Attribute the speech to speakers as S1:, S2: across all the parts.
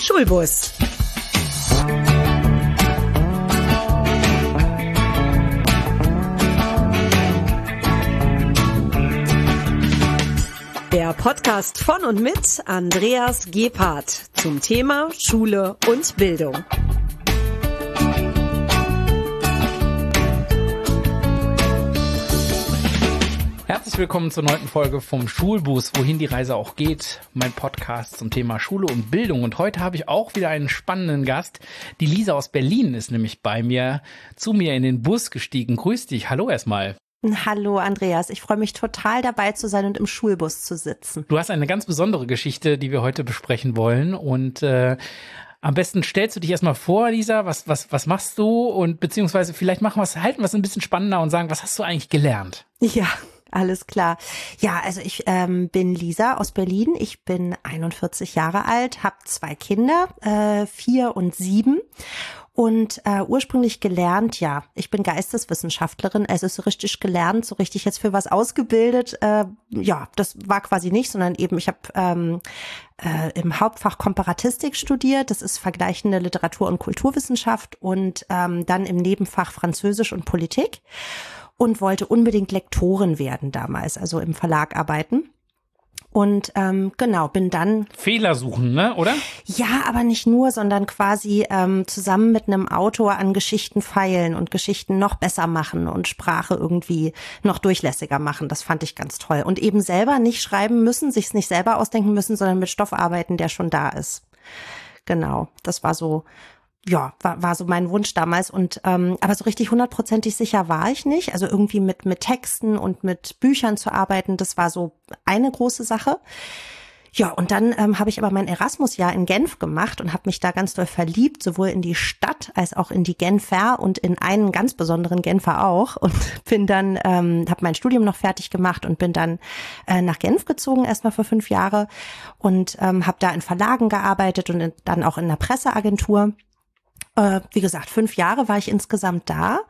S1: Schulbus. Der Podcast von und mit Andreas Gebhardt zum Thema Schule und Bildung.
S2: Herzlich willkommen zur neunten Folge vom Schulbus, wohin die Reise auch geht. Mein Podcast zum Thema Schule und Bildung. Und heute habe ich auch wieder einen spannenden Gast. Die Lisa aus Berlin ist nämlich bei mir, zu mir in den Bus gestiegen. Grüß dich. Hallo erstmal.
S3: Hallo Andreas, ich freue mich total dabei zu sein und im Schulbus zu sitzen.
S2: Du hast eine ganz besondere Geschichte, die wir heute besprechen wollen und äh, am besten stellst du dich erstmal vor, Lisa, was, was, was machst du und beziehungsweise vielleicht machen wir es, halten wir es ein bisschen spannender und sagen, was hast du eigentlich gelernt?
S3: Ja, alles klar. Ja, also ich ähm, bin Lisa aus Berlin. Ich bin 41 Jahre alt, habe zwei Kinder, äh, vier und sieben. Und äh, ursprünglich gelernt, ja, ich bin Geisteswissenschaftlerin, also so richtig gelernt, so richtig jetzt für was ausgebildet. Äh, ja, das war quasi nicht, sondern eben, ich habe ähm, äh, im Hauptfach Komparatistik studiert, das ist vergleichende Literatur- und Kulturwissenschaft und ähm, dann im Nebenfach Französisch und Politik und wollte unbedingt Lektorin werden damals, also im Verlag arbeiten. Und ähm, genau, bin dann.
S2: Fehler suchen, ne, oder?
S3: Ja, aber nicht nur, sondern quasi ähm, zusammen mit einem Autor an Geschichten feilen und Geschichten noch besser machen und Sprache irgendwie noch durchlässiger machen. Das fand ich ganz toll. Und eben selber nicht schreiben müssen, sich's nicht selber ausdenken müssen, sondern mit Stoff arbeiten, der schon da ist. Genau, das war so ja, war, war so mein Wunsch damals. Und ähm, aber so richtig hundertprozentig sicher war ich nicht. Also irgendwie mit mit Texten und mit Büchern zu arbeiten, das war so eine große Sache. Ja, und dann ähm, habe ich aber mein Erasmus-Jahr in Genf gemacht und habe mich da ganz doll verliebt, sowohl in die Stadt als auch in die Genfer und in einen ganz besonderen Genfer auch. Und bin dann, ähm, habe mein Studium noch fertig gemacht und bin dann äh, nach Genf gezogen, erstmal für fünf Jahre und ähm, habe da in Verlagen gearbeitet und in, dann auch in einer Presseagentur äh, wie gesagt, fünf Jahre war ich insgesamt da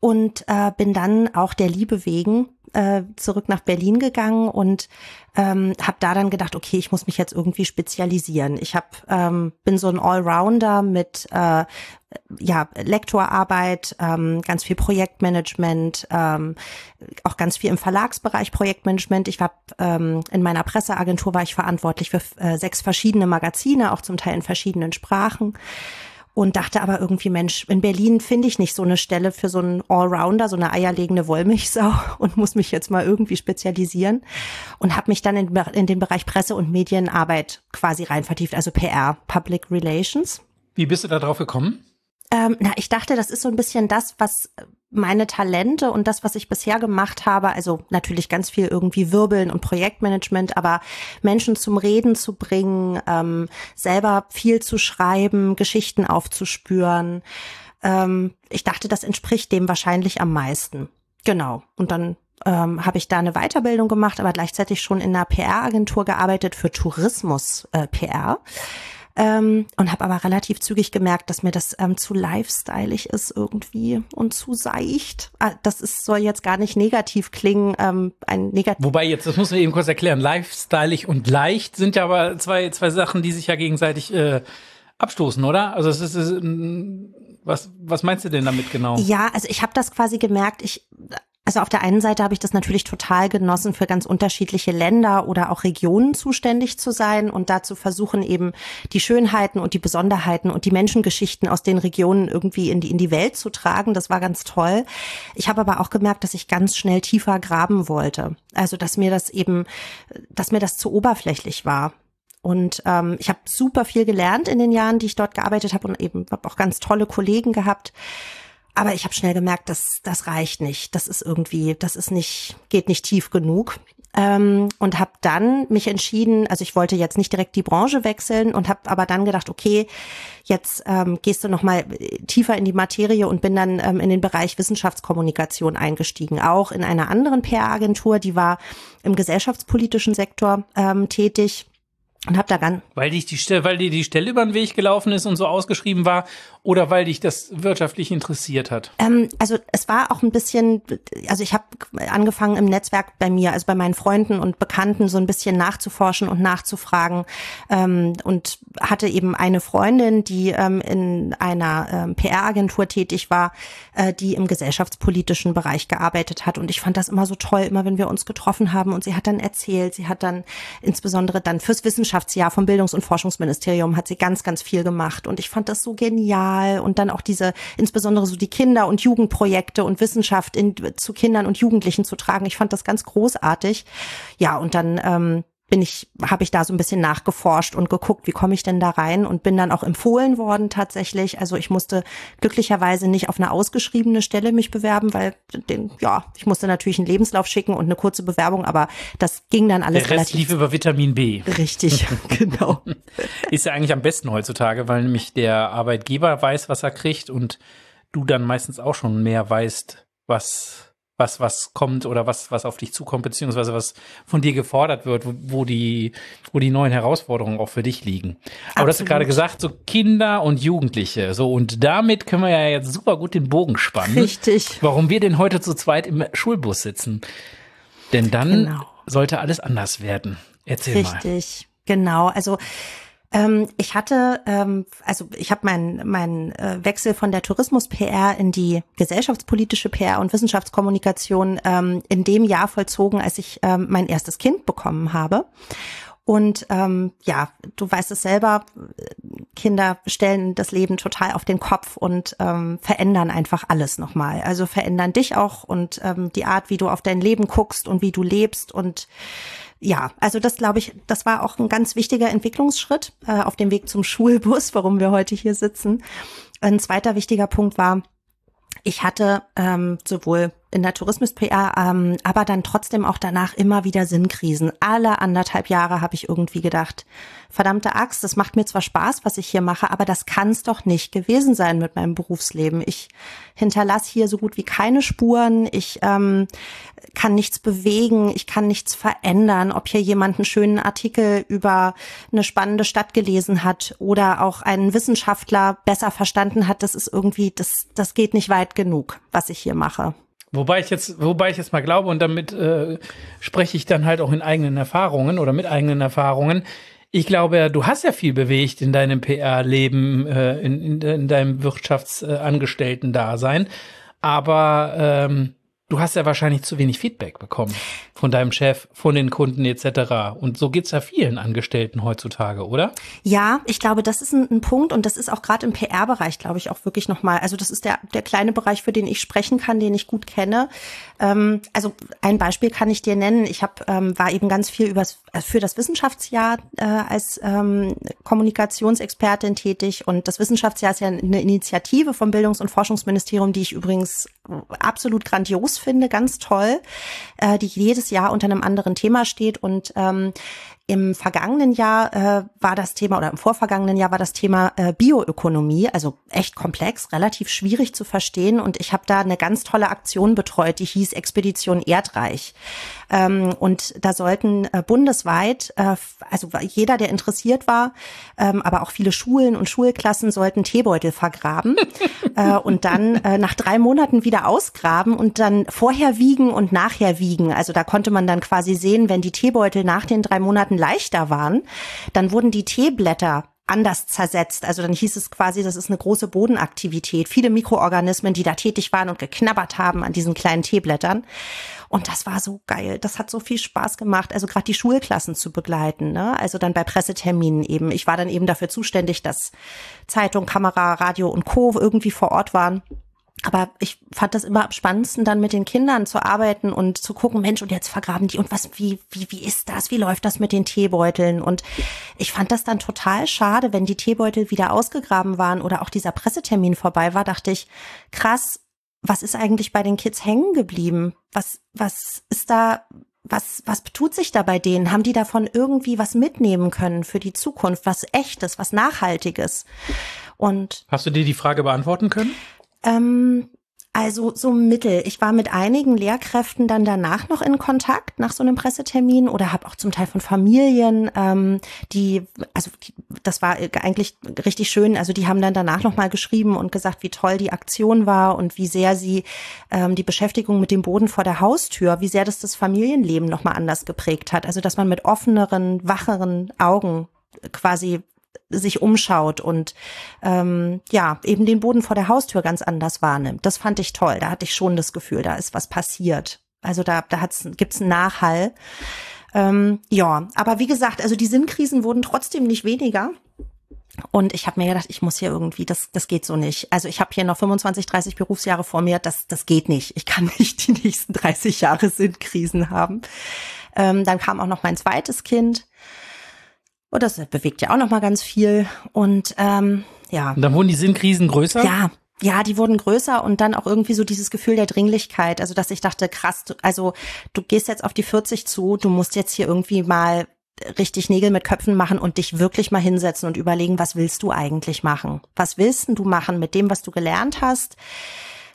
S3: und äh, bin dann auch der Liebe wegen äh, zurück nach Berlin gegangen und ähm, habe da dann gedacht, okay, ich muss mich jetzt irgendwie spezialisieren. Ich hab, ähm, bin so ein Allrounder mit äh, ja Lektorarbeit, ähm, ganz viel Projektmanagement, ähm, auch ganz viel im Verlagsbereich Projektmanagement. Ich war ähm, in meiner Presseagentur war ich verantwortlich für äh, sechs verschiedene Magazine, auch zum Teil in verschiedenen Sprachen und dachte aber irgendwie, Mensch, in Berlin finde ich nicht so eine Stelle für so einen Allrounder, so eine eierlegende Wollmilchsau und muss mich jetzt mal irgendwie spezialisieren und habe mich dann in, in den Bereich Presse- und Medienarbeit quasi rein vertieft, also PR, Public Relations.
S2: Wie bist du da drauf gekommen?
S3: Ähm, na, ich dachte, das ist so ein bisschen das, was meine Talente und das, was ich bisher gemacht habe, also natürlich ganz viel irgendwie Wirbeln und Projektmanagement, aber Menschen zum Reden zu bringen, ähm, selber viel zu schreiben, Geschichten aufzuspüren. Ähm, ich dachte, das entspricht dem wahrscheinlich am meisten. Genau. Und dann ähm, habe ich da eine Weiterbildung gemacht, aber gleichzeitig schon in einer PR-Agentur gearbeitet für Tourismus-PR. Äh, ähm, und habe aber relativ zügig gemerkt, dass mir das ähm, zu lifestyleig ist irgendwie und zu seicht. Ah, das ist, soll jetzt gar nicht negativ klingen. Ähm, ein negativ
S2: Wobei jetzt, das muss man eben kurz erklären, lifestyleig und leicht sind ja aber zwei, zwei Sachen, die sich ja gegenseitig äh, abstoßen, oder? Also es ist, es ist was, was meinst du denn damit genau?
S3: Ja, also ich habe das quasi gemerkt, ich also auf der einen Seite habe ich das natürlich total genossen, für ganz unterschiedliche Länder oder auch Regionen zuständig zu sein und dazu versuchen eben die Schönheiten und die Besonderheiten und die Menschengeschichten aus den Regionen irgendwie in die, in die Welt zu tragen. Das war ganz toll. Ich habe aber auch gemerkt, dass ich ganz schnell tiefer graben wollte. Also dass mir das eben, dass mir das zu oberflächlich war. Und ähm, ich habe super viel gelernt in den Jahren, die ich dort gearbeitet habe und eben habe auch ganz tolle Kollegen gehabt. Aber ich habe schnell gemerkt, dass das reicht nicht. Das ist irgendwie, das ist nicht, geht nicht tief genug. Ähm, und habe dann mich entschieden, also ich wollte jetzt nicht direkt die Branche wechseln und habe aber dann gedacht, okay, jetzt ähm, gehst du noch mal tiefer in die Materie und bin dann ähm, in den Bereich Wissenschaftskommunikation eingestiegen, auch in einer anderen PR-Agentur, die war im gesellschaftspolitischen Sektor ähm, tätig und habe da ganz
S2: weil dich die Stelle, weil dir die Stelle über den Weg gelaufen ist und so ausgeschrieben war oder weil dich das wirtschaftlich interessiert hat?
S3: Ähm, also es war auch ein bisschen, also ich habe angefangen im Netzwerk bei mir, also bei meinen Freunden und Bekannten so ein bisschen nachzuforschen und nachzufragen ähm, und hatte eben eine Freundin, die ähm, in einer ähm, PR-Agentur tätig war, äh, die im gesellschaftspolitischen Bereich gearbeitet hat und ich fand das immer so toll, immer wenn wir uns getroffen haben und sie hat dann erzählt, sie hat dann insbesondere dann fürs Wissenschaftsjahr vom Bildungs- und Forschungsministerium hat sie ganz, ganz viel gemacht und ich fand das so genial und dann auch diese, insbesondere so die Kinder- und Jugendprojekte und Wissenschaft in, zu Kindern und Jugendlichen zu tragen. Ich fand das ganz großartig. Ja, und dann ähm, bin ich, habe ich da so ein bisschen nachgeforscht und geguckt, wie komme ich denn da rein und bin dann auch empfohlen worden tatsächlich. Also ich musste glücklicherweise nicht auf eine ausgeschriebene Stelle mich bewerben, weil den, ja, ich musste natürlich einen Lebenslauf schicken und eine kurze Bewerbung, aber das ging dann alles
S2: Der Rest
S3: relativ.
S2: lief über Vitamin B.
S3: Richtig, genau.
S2: Ist ja eigentlich am besten heutzutage, weil nämlich der Arbeitgeber weiß, was er kriegt und du dann meistens auch schon mehr weißt, was was, was kommt oder was, was auf dich zukommt, beziehungsweise was von dir gefordert wird, wo, wo die, wo die neuen Herausforderungen auch für dich liegen. Aber du hast ja
S3: Absolut.
S2: gerade gesagt, so Kinder und Jugendliche. So, und damit können wir ja jetzt super gut den Bogen spannen.
S3: Richtig.
S2: Warum wir denn heute zu zweit im Schulbus sitzen. Denn dann
S3: Genau.
S2: sollte alles anders werden. Erzähl mal.
S3: Richtig, genau. Also ähm, ich hatte, ähm, also ich habe meinen mein, äh, Wechsel von der Tourismus-PR in die gesellschaftspolitische PR und Wissenschaftskommunikation ähm, in dem Jahr vollzogen, als ich ähm, mein erstes Kind bekommen habe. Und ähm, ja, du weißt es selber, Kinder stellen das Leben total auf den Kopf und ähm, verändern einfach alles nochmal. Also verändern dich auch und ähm, die Art, wie du auf dein Leben guckst und wie du lebst und ja, also das glaube ich, das war auch ein ganz wichtiger Entwicklungsschritt äh, auf dem Weg zum Schulbus, warum wir heute hier sitzen. Ein zweiter wichtiger Punkt war, ich hatte ähm, sowohl in der Tourismus-PR, ähm, aber dann trotzdem auch danach immer wieder Sinnkrisen. Alle anderthalb Jahre habe ich irgendwie gedacht, verdammte Axt, das macht mir zwar Spaß, was ich hier mache, aber das kann es doch nicht gewesen sein mit meinem Berufsleben. Ich hinterlasse hier so gut wie keine Spuren. Ich ähm, kann nichts bewegen, ich kann nichts verändern, ob hier jemand einen schönen Artikel über eine spannende Stadt gelesen hat oder auch einen Wissenschaftler besser verstanden hat, das ist irgendwie, das, das geht nicht weit genug, was ich hier mache.
S2: Wobei ich jetzt, wobei ich jetzt mal glaube, und damit äh, spreche ich dann halt auch in eigenen Erfahrungen oder mit eigenen Erfahrungen. Ich glaube, du hast ja viel bewegt in deinem PR-Leben, äh, in, in, in deinem Wirtschaftsangestellten-Dasein. Aber ähm, du hast ja wahrscheinlich zu wenig Feedback bekommen von deinem Chef, von den Kunden etc. Und so geht's ja vielen Angestellten heutzutage, oder?
S3: Ja, ich glaube, das ist ein, ein Punkt und das ist auch gerade im PR-Bereich, glaube ich, auch wirklich nochmal. Also das ist der, der kleine Bereich, für den ich sprechen kann, den ich gut kenne. Ähm, also ein Beispiel kann ich dir nennen. Ich hab, ähm, war eben ganz viel übers, äh, für das Wissenschaftsjahr äh, als ähm, Kommunikationsexpertin tätig und das Wissenschaftsjahr ist ja eine Initiative vom Bildungs- und Forschungsministerium, die ich übrigens absolut grandios finde, ganz toll, äh, die jedes Jahr unter einem anderen Thema steht und ähm, im vergangenen Jahr äh, war das Thema oder im vorvergangenen Jahr war das Thema äh, Bioökonomie, also echt komplex, relativ schwierig zu verstehen. Und ich habe da eine ganz tolle Aktion betreut, die hieß Expedition Erdreich. Ähm, und da sollten äh, bundesweit, äh, also jeder, der interessiert war, ähm, aber auch viele Schulen und Schulklassen sollten Teebeutel vergraben äh, und dann äh, nach drei Monaten wieder ausgraben und dann vorher wiegen und nachher wiegen. Also da konnte man dann quasi sehen, wenn die Teebeutel nach den drei Monaten leichter waren, dann wurden die Teeblätter anders zersetzt. Also dann hieß es quasi, das ist eine große Bodenaktivität. Viele Mikroorganismen, die da tätig waren und geknabbert haben an diesen kleinen Teeblättern. Und das war so geil. Das hat so viel Spaß gemacht. Also gerade die Schulklassen zu begleiten. Ne? Also dann bei Presseterminen eben. Ich war dann eben dafür zuständig, dass Zeitung, Kamera, Radio und Co. irgendwie vor Ort waren. Aber ich fand das immer am spannendsten, dann mit den Kindern zu arbeiten und zu gucken, Mensch, und jetzt vergraben die und was, wie, wie, wie ist das? Wie läuft das mit den Teebeuteln? Und ich fand das dann total schade, wenn die Teebeutel wieder ausgegraben waren oder auch dieser Pressetermin vorbei war, dachte ich, krass, was ist eigentlich bei den Kids hängen geblieben? Was, was ist da, was, was tut sich da bei denen? Haben die davon irgendwie was mitnehmen können für die Zukunft? Was echtes, was nachhaltiges? Und
S2: Hast du dir die Frage beantworten können?
S3: Ähm, Also so mittel. Ich war mit einigen Lehrkräften dann danach noch in Kontakt nach so einem Pressetermin oder habe auch zum Teil von Familien, ähm, die, also das war eigentlich richtig schön. Also die haben dann danach noch mal geschrieben und gesagt, wie toll die Aktion war und wie sehr sie ähm, die Beschäftigung mit dem Boden vor der Haustür, wie sehr das das Familienleben noch mal anders geprägt hat. Also dass man mit offeneren, wacheren Augen quasi sich umschaut und ähm, ja, eben den Boden vor der Haustür ganz anders wahrnimmt. Das fand ich toll. Da hatte ich schon das Gefühl, da ist was passiert. Also da, da hat's, gibt's einen Nachhall. Ähm, ja, aber wie gesagt, also die Sinnkrisen wurden trotzdem nicht weniger. Und ich habe mir gedacht, ich muss hier irgendwie, das, das geht so nicht. Also ich habe hier noch 25, 30 Berufsjahre vor mir, das, das geht nicht. Ich kann nicht die nächsten 30 Jahre Sinnkrisen haben. Ähm, dann kam auch noch mein zweites Kind. Und das bewegt ja auch noch mal ganz viel. Und ähm, ja.
S2: Und dann wurden die Sinnkrisen größer?
S3: Ja, ja, die wurden größer und dann auch irgendwie so dieses Gefühl der Dringlichkeit. Also, dass ich dachte, krass, du, also du gehst jetzt auf die 40 zu, du musst jetzt hier irgendwie mal richtig Nägel mit Köpfen machen und dich wirklich mal hinsetzen und überlegen, was willst du eigentlich machen? Was willst du machen mit dem, was du gelernt hast?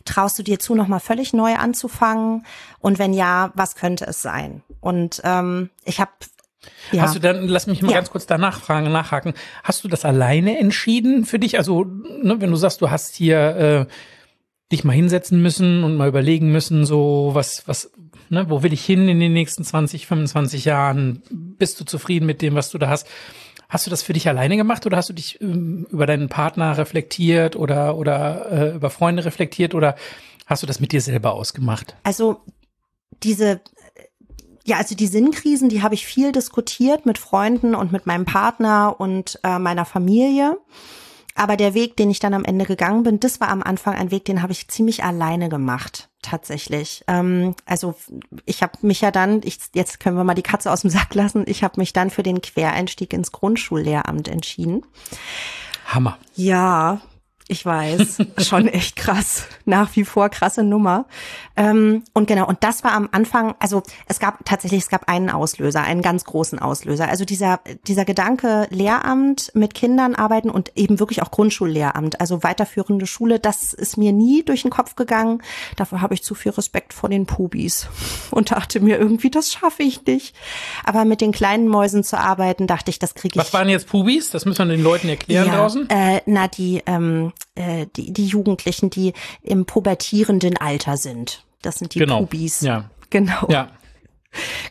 S3: Traust du dir zu, nochmal völlig neu anzufangen? Und wenn ja, was könnte es sein? Und ähm, ich habe
S2: ja. Hast du dann, lass mich mal ja. ganz kurz danach fragen, nachhaken. Hast du das alleine entschieden für dich? Also, ne, wenn du sagst, du hast hier äh, dich mal hinsetzen müssen und mal überlegen müssen, so was, was, ne, wo will ich hin in den nächsten 20, 25 Jahren? Bist du zufrieden mit dem, was du da hast? Hast du das für dich alleine gemacht oder hast du dich ähm, über deinen Partner reflektiert oder oder äh, über Freunde reflektiert oder hast du das mit dir selber ausgemacht?
S3: Also diese ja, also die Sinnkrisen, die habe ich viel diskutiert mit Freunden und mit meinem Partner und äh, meiner Familie. Aber der Weg, den ich dann am Ende gegangen bin, das war am Anfang ein Weg, den habe ich ziemlich alleine gemacht, tatsächlich. Ähm, also ich habe mich ja dann, ich, jetzt können wir mal die Katze aus dem Sack lassen, ich habe mich dann für den Quereinstieg ins Grundschullehramt entschieden.
S2: Hammer.
S3: Ja, ich weiß, schon echt krass. Nach wie vor krasse Nummer. Ähm, und genau, und das war am Anfang, also es gab tatsächlich, es gab einen Auslöser, einen ganz großen Auslöser. Also dieser, dieser Gedanke, Lehramt mit Kindern arbeiten und eben wirklich auch Grundschullehramt, also weiterführende Schule, das ist mir nie durch den Kopf gegangen. Dafür habe ich zu viel Respekt vor den Pubis und dachte mir irgendwie, das schaffe ich nicht. Aber mit den kleinen Mäusen zu arbeiten, dachte ich, das kriege ich.
S2: Was waren jetzt Pubis? Das müssen wir den Leuten erklären
S3: ja,
S2: draußen.
S3: Äh, na, die, ähm, äh, die, die Jugendlichen, die im pubertierenden Alter sind. Das sind die
S2: genau.
S3: Pubis.
S2: Ja.
S3: Genau.
S2: Ja.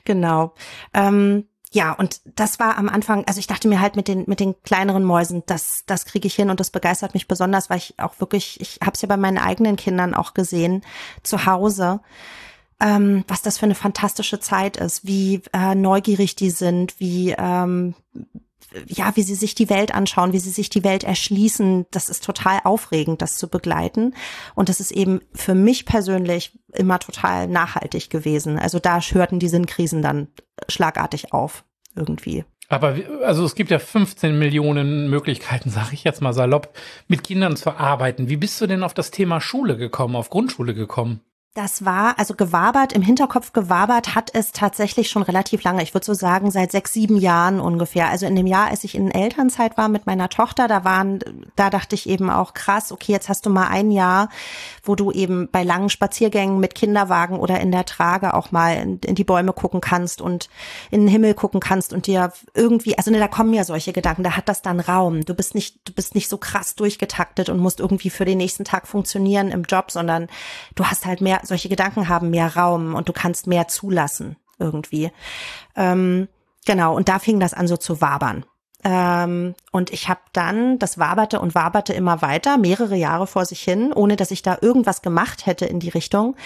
S3: Genau. Ähm, ja, und das war am Anfang, also ich dachte mir halt mit den mit den kleineren Mäusen, das das kriege ich hin und das begeistert mich besonders, weil ich auch wirklich, ich habe es ja bei meinen eigenen Kindern auch gesehen zu Hause, ähm, was das für eine fantastische Zeit ist, wie äh, neugierig die sind, wie ähm, ja, wie sie sich die Welt anschauen, wie sie sich die Welt erschließen. Das ist total aufregend, das zu begleiten. Und das ist eben für mich persönlich immer total nachhaltig gewesen. Also da hörten die Sinnkrisen dann schlagartig auf, irgendwie.
S2: Aber also es gibt ja 15 Millionen Möglichkeiten, sage ich jetzt mal salopp, mit Kindern zu arbeiten. Wie bist du denn auf das Thema Schule gekommen, auf Grundschule gekommen?
S3: Das war, also gewabert, im Hinterkopf gewabert hat es tatsächlich schon relativ lange. Ich würde so sagen, seit sechs, sieben Jahren ungefähr. Also in dem Jahr, als ich in Elternzeit war mit meiner Tochter, da waren, da dachte ich eben auch krass, okay, jetzt hast du mal ein Jahr, wo du eben bei langen Spaziergängen mit Kinderwagen oder in der Trage auch mal in, in die Bäume gucken kannst und in den Himmel gucken kannst und dir irgendwie, also ne, da kommen ja solche Gedanken, da hat das dann Raum. Du bist nicht, du bist nicht so krass durchgetaktet und musst irgendwie für den nächsten Tag funktionieren im Job, sondern du hast halt mehr solche Gedanken haben mehr Raum und du kannst mehr zulassen irgendwie. Ähm, genau, und da fing das an so zu wabern. Ähm, und ich habe dann, das waberte und waberte immer weiter, mehrere Jahre vor sich hin, ohne dass ich da irgendwas gemacht hätte in die Richtung.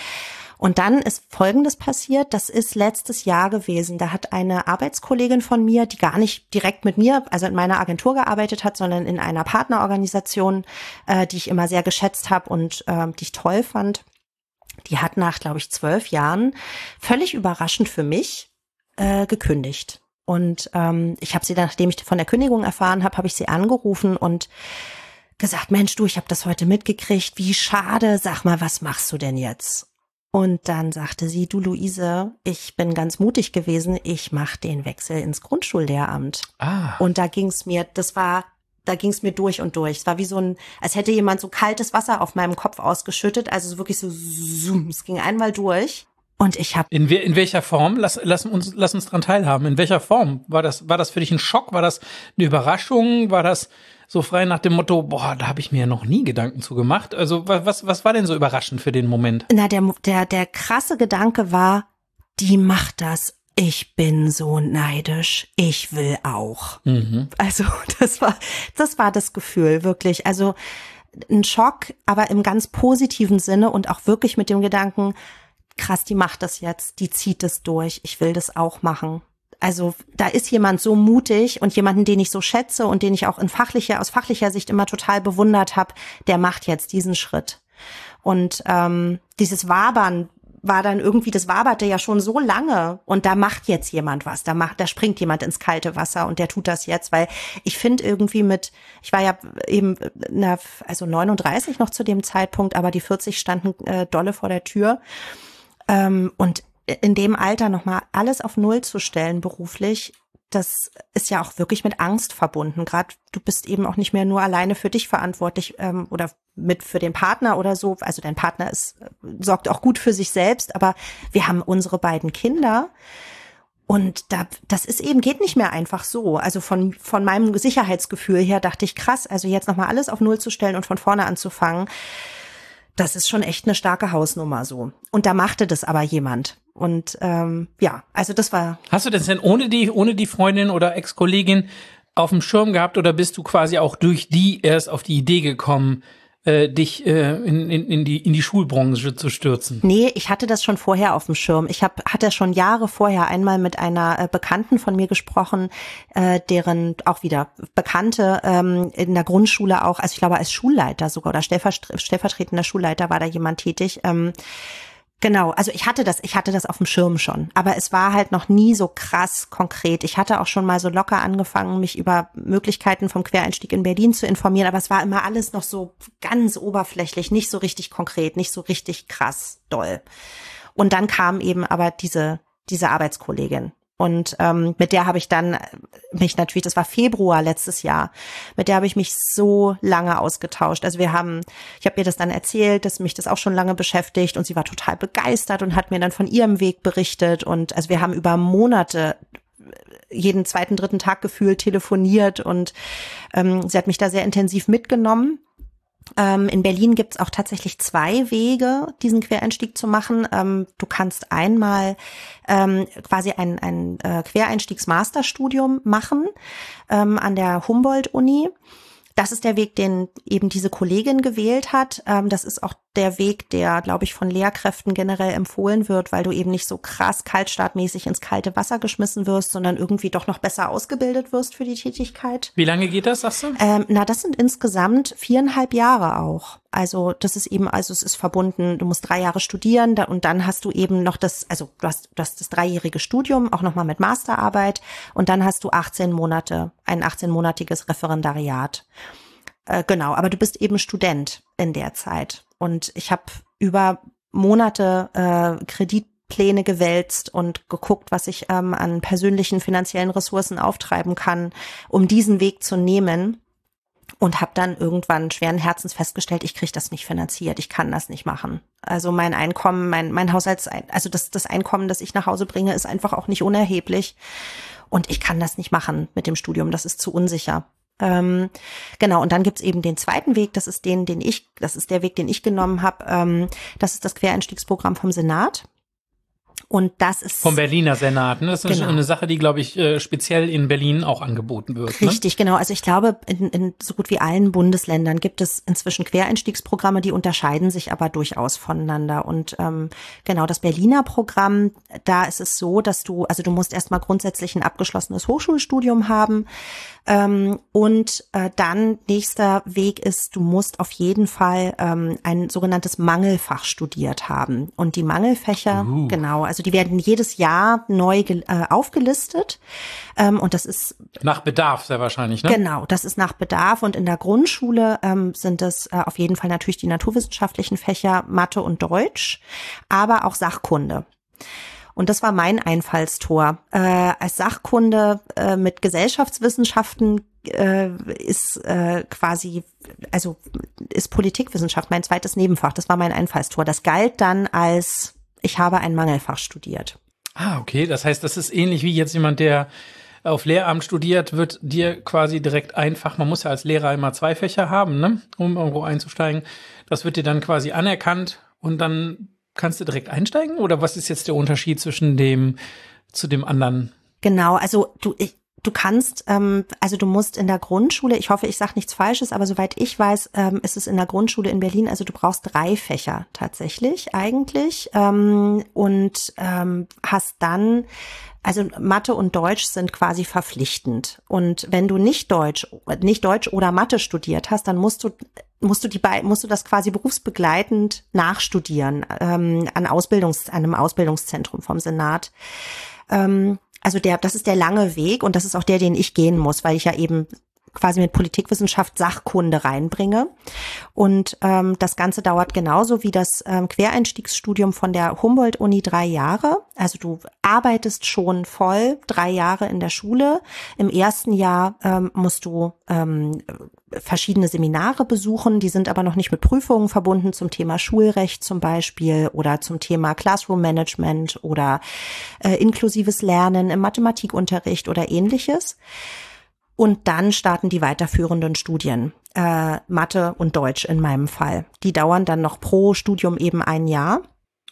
S3: Und dann ist Folgendes passiert, das ist letztes Jahr gewesen. Da hat eine Arbeitskollegin von mir, die gar nicht direkt mit mir, also in meiner Agentur gearbeitet hat, sondern in einer Partnerorganisation, äh, die ich immer sehr geschätzt habe und äh, die ich toll fand, die hat nach, glaube ich, zwölf Jahren völlig überraschend für mich äh, gekündigt. Und ähm, ich habe sie dann, nachdem ich von der Kündigung erfahren habe, habe ich sie angerufen und gesagt, Mensch, du, ich habe das heute mitgekriegt, wie schade, sag mal, was machst du denn jetzt? Und dann sagte sie, du Luise, ich bin ganz mutig gewesen, ich mache den Wechsel ins Grundschullehramt.
S2: Ah.
S3: Und da ging es mir, das war da ging es mir durch und durch. Es war wie so ein, als hätte jemand so kaltes Wasser auf meinem Kopf ausgeschüttet, also so wirklich so zoom, es ging einmal durch. Und ich habe
S2: in, we in welcher Form? Lass, lass uns lass uns dran teilhaben. In welcher Form war das? War das für dich ein Schock? War das eine Überraschung? War das so frei nach dem Motto, boah, da habe ich mir ja noch nie Gedanken zu gemacht. Also was was war denn so überraschend für den Moment?
S3: Na der der der krasse Gedanke war, die macht das ich bin so neidisch, ich will auch. Mhm. Also das war, das war das Gefühl, wirklich. Also ein Schock, aber im ganz positiven Sinne und auch wirklich mit dem Gedanken, krass, die macht das jetzt, die zieht es durch, ich will das auch machen. Also da ist jemand so mutig und jemanden, den ich so schätze und den ich auch in fachlicher, aus fachlicher Sicht immer total bewundert habe, der macht jetzt diesen Schritt. Und ähm, dieses Wabern war dann irgendwie, das waberte ja schon so lange und da macht jetzt jemand was, da macht, da springt jemand ins kalte Wasser und der tut das jetzt, weil ich finde irgendwie mit, ich war ja eben, na, also 39 noch zu dem Zeitpunkt, aber die 40 standen äh, dolle vor der Tür. Ähm, und in dem Alter nochmal alles auf Null zu stellen beruflich, das ist ja auch wirklich mit Angst verbunden. Gerade du bist eben auch nicht mehr nur alleine für dich verantwortlich ähm, oder mit für den Partner oder so. Also dein Partner ist, sorgt auch gut für sich selbst, aber wir haben unsere beiden Kinder. Und da, das ist eben, geht nicht mehr einfach so. Also von, von meinem Sicherheitsgefühl her dachte ich, krass, also jetzt nochmal alles auf Null zu stellen und von vorne anzufangen, das ist schon echt eine starke Hausnummer so. Und da machte das aber jemand. Und ähm, ja, also das war.
S2: Hast du das denn ohne die, ohne die Freundin oder Ex-Kollegin auf dem Schirm gehabt oder bist du quasi auch durch die erst auf die Idee gekommen, äh, dich äh, in, in, in, die, in die Schulbranche zu stürzen?
S3: Nee, ich hatte das schon vorher auf dem Schirm. Ich hab, hatte schon Jahre vorher einmal mit einer äh, Bekannten von mir gesprochen, äh, deren auch wieder Bekannte ähm, in der Grundschule auch, also ich glaube als Schulleiter sogar oder stellvertretender Schulleiter war da jemand tätig. Ähm, Genau, also ich hatte das, ich hatte das auf dem Schirm schon, aber es war halt noch nie so krass konkret. Ich hatte auch schon mal so locker angefangen, mich über Möglichkeiten vom Quereinstieg in Berlin zu informieren, aber es war immer alles noch so ganz oberflächlich, nicht so richtig konkret, nicht so richtig krass doll. Und dann kam eben aber diese diese Arbeitskollegin und ähm, mit der habe ich dann mich natürlich, das war Februar letztes Jahr, mit der habe ich mich so lange ausgetauscht. Also wir haben, ich habe ihr das dann erzählt, dass mich das auch schon lange beschäftigt und sie war total begeistert und hat mir dann von ihrem Weg berichtet. Und also wir haben über Monate jeden zweiten, dritten Tag gefühlt telefoniert und ähm, sie hat mich da sehr intensiv mitgenommen. Ähm, in Berlin gibt es auch tatsächlich zwei Wege, diesen Quereinstieg zu machen. Ähm, du kannst einmal ähm, quasi ein, ein äh, Quereinstiegsmasterstudium machen ähm, an der Humboldt-Uni. Das ist der Weg, den eben diese Kollegin gewählt hat. Ähm, das ist auch der Weg, der, glaube ich, von Lehrkräften generell empfohlen wird, weil du eben nicht so krass kaltstartmäßig ins kalte Wasser geschmissen wirst, sondern irgendwie doch noch besser ausgebildet wirst für die Tätigkeit.
S2: Wie lange geht das, sagst du?
S3: Ähm, na, das sind insgesamt viereinhalb Jahre auch. Also das ist eben, also es ist verbunden, du musst drei Jahre studieren da, und dann hast du eben noch das, also du hast, du hast das dreijährige Studium, auch nochmal mit Masterarbeit und dann hast du 18 Monate, ein 18-monatiges Referendariat. Äh, genau, aber du bist eben Student in der Zeit. Und ich habe über Monate äh, Kreditpläne gewälzt und geguckt, was ich ähm, an persönlichen finanziellen Ressourcen auftreiben kann, um diesen Weg zu nehmen. Und habe dann irgendwann schweren Herzens festgestellt, ich kriege das nicht finanziert, ich kann das nicht machen. Also mein Einkommen, mein, mein Haushalts, also das, das Einkommen, das ich nach Hause bringe, ist einfach auch nicht unerheblich. Und ich kann das nicht machen mit dem Studium, das ist zu unsicher. Ähm, genau, und dann gibt's eben den zweiten Weg, das ist den, den ich, das ist der Weg, den ich genommen habe. Ähm, das ist das Quereinstiegsprogramm vom Senat. Und das ist
S2: vom Berliner Senat. Ne? Das ist genau. eine Sache, die, glaube ich, äh, speziell in Berlin auch angeboten wird.
S3: Ne? Richtig, ne? genau. Also ich glaube, in, in so gut wie allen Bundesländern gibt es inzwischen Quereinstiegsprogramme, die unterscheiden sich aber durchaus voneinander. Und ähm, genau das Berliner Programm, da ist es so, dass du, also du musst erstmal grundsätzlich ein abgeschlossenes Hochschulstudium haben. Ähm, und äh, dann nächster Weg ist, du musst auf jeden Fall ähm, ein sogenanntes Mangelfach studiert haben. Und die Mangelfächer, uh. genau, also die werden jedes Jahr neu äh, aufgelistet. Ähm, und das ist
S2: nach Bedarf sehr wahrscheinlich, ne?
S3: Genau, das ist nach Bedarf. Und in der Grundschule ähm, sind es äh, auf jeden Fall natürlich die naturwissenschaftlichen Fächer Mathe und Deutsch, aber auch Sachkunde. Und das war mein Einfallstor. Äh, als Sachkunde äh, mit Gesellschaftswissenschaften äh, ist äh, quasi, also ist Politikwissenschaft mein zweites Nebenfach. Das war mein Einfallstor. Das galt dann als, ich habe ein Mangelfach studiert.
S2: Ah, okay. Das heißt, das ist ähnlich wie jetzt jemand, der auf Lehramt studiert, wird dir quasi direkt einfach, man muss ja als Lehrer immer zwei Fächer haben, ne, um irgendwo einzusteigen. Das wird dir dann quasi anerkannt und dann kannst du direkt einsteigen? Oder was ist jetzt der Unterschied zwischen dem zu dem anderen?
S3: Genau, also du, ich, du kannst, ähm, also du musst in der Grundschule, ich hoffe, ich sage nichts Falsches, aber soweit ich weiß, ähm, ist es in der Grundschule in Berlin, also du brauchst drei Fächer tatsächlich eigentlich ähm, und ähm, hast dann also Mathe und Deutsch sind quasi verpflichtend. Und wenn du nicht Deutsch, nicht Deutsch oder Mathe studiert hast, dann musst du musst du die musst du das quasi berufsbegleitend nachstudieren ähm, an Ausbildungs einem Ausbildungszentrum vom Senat. Ähm, also der, das ist der lange Weg und das ist auch der, den ich gehen muss, weil ich ja eben quasi mit Politikwissenschaft Sachkunde reinbringe. Und ähm, das Ganze dauert genauso wie das ähm, Quereinstiegsstudium von der Humboldt-Uni drei Jahre. Also du arbeitest schon voll drei Jahre in der Schule. Im ersten Jahr ähm, musst du ähm, verschiedene Seminare besuchen, die sind aber noch nicht mit Prüfungen verbunden zum Thema Schulrecht zum Beispiel oder zum Thema Classroom Management oder äh, inklusives Lernen im Mathematikunterricht oder ähnliches. Und dann starten die weiterführenden Studien, äh, Mathe und Deutsch in meinem Fall. Die dauern dann noch pro Studium eben ein Jahr.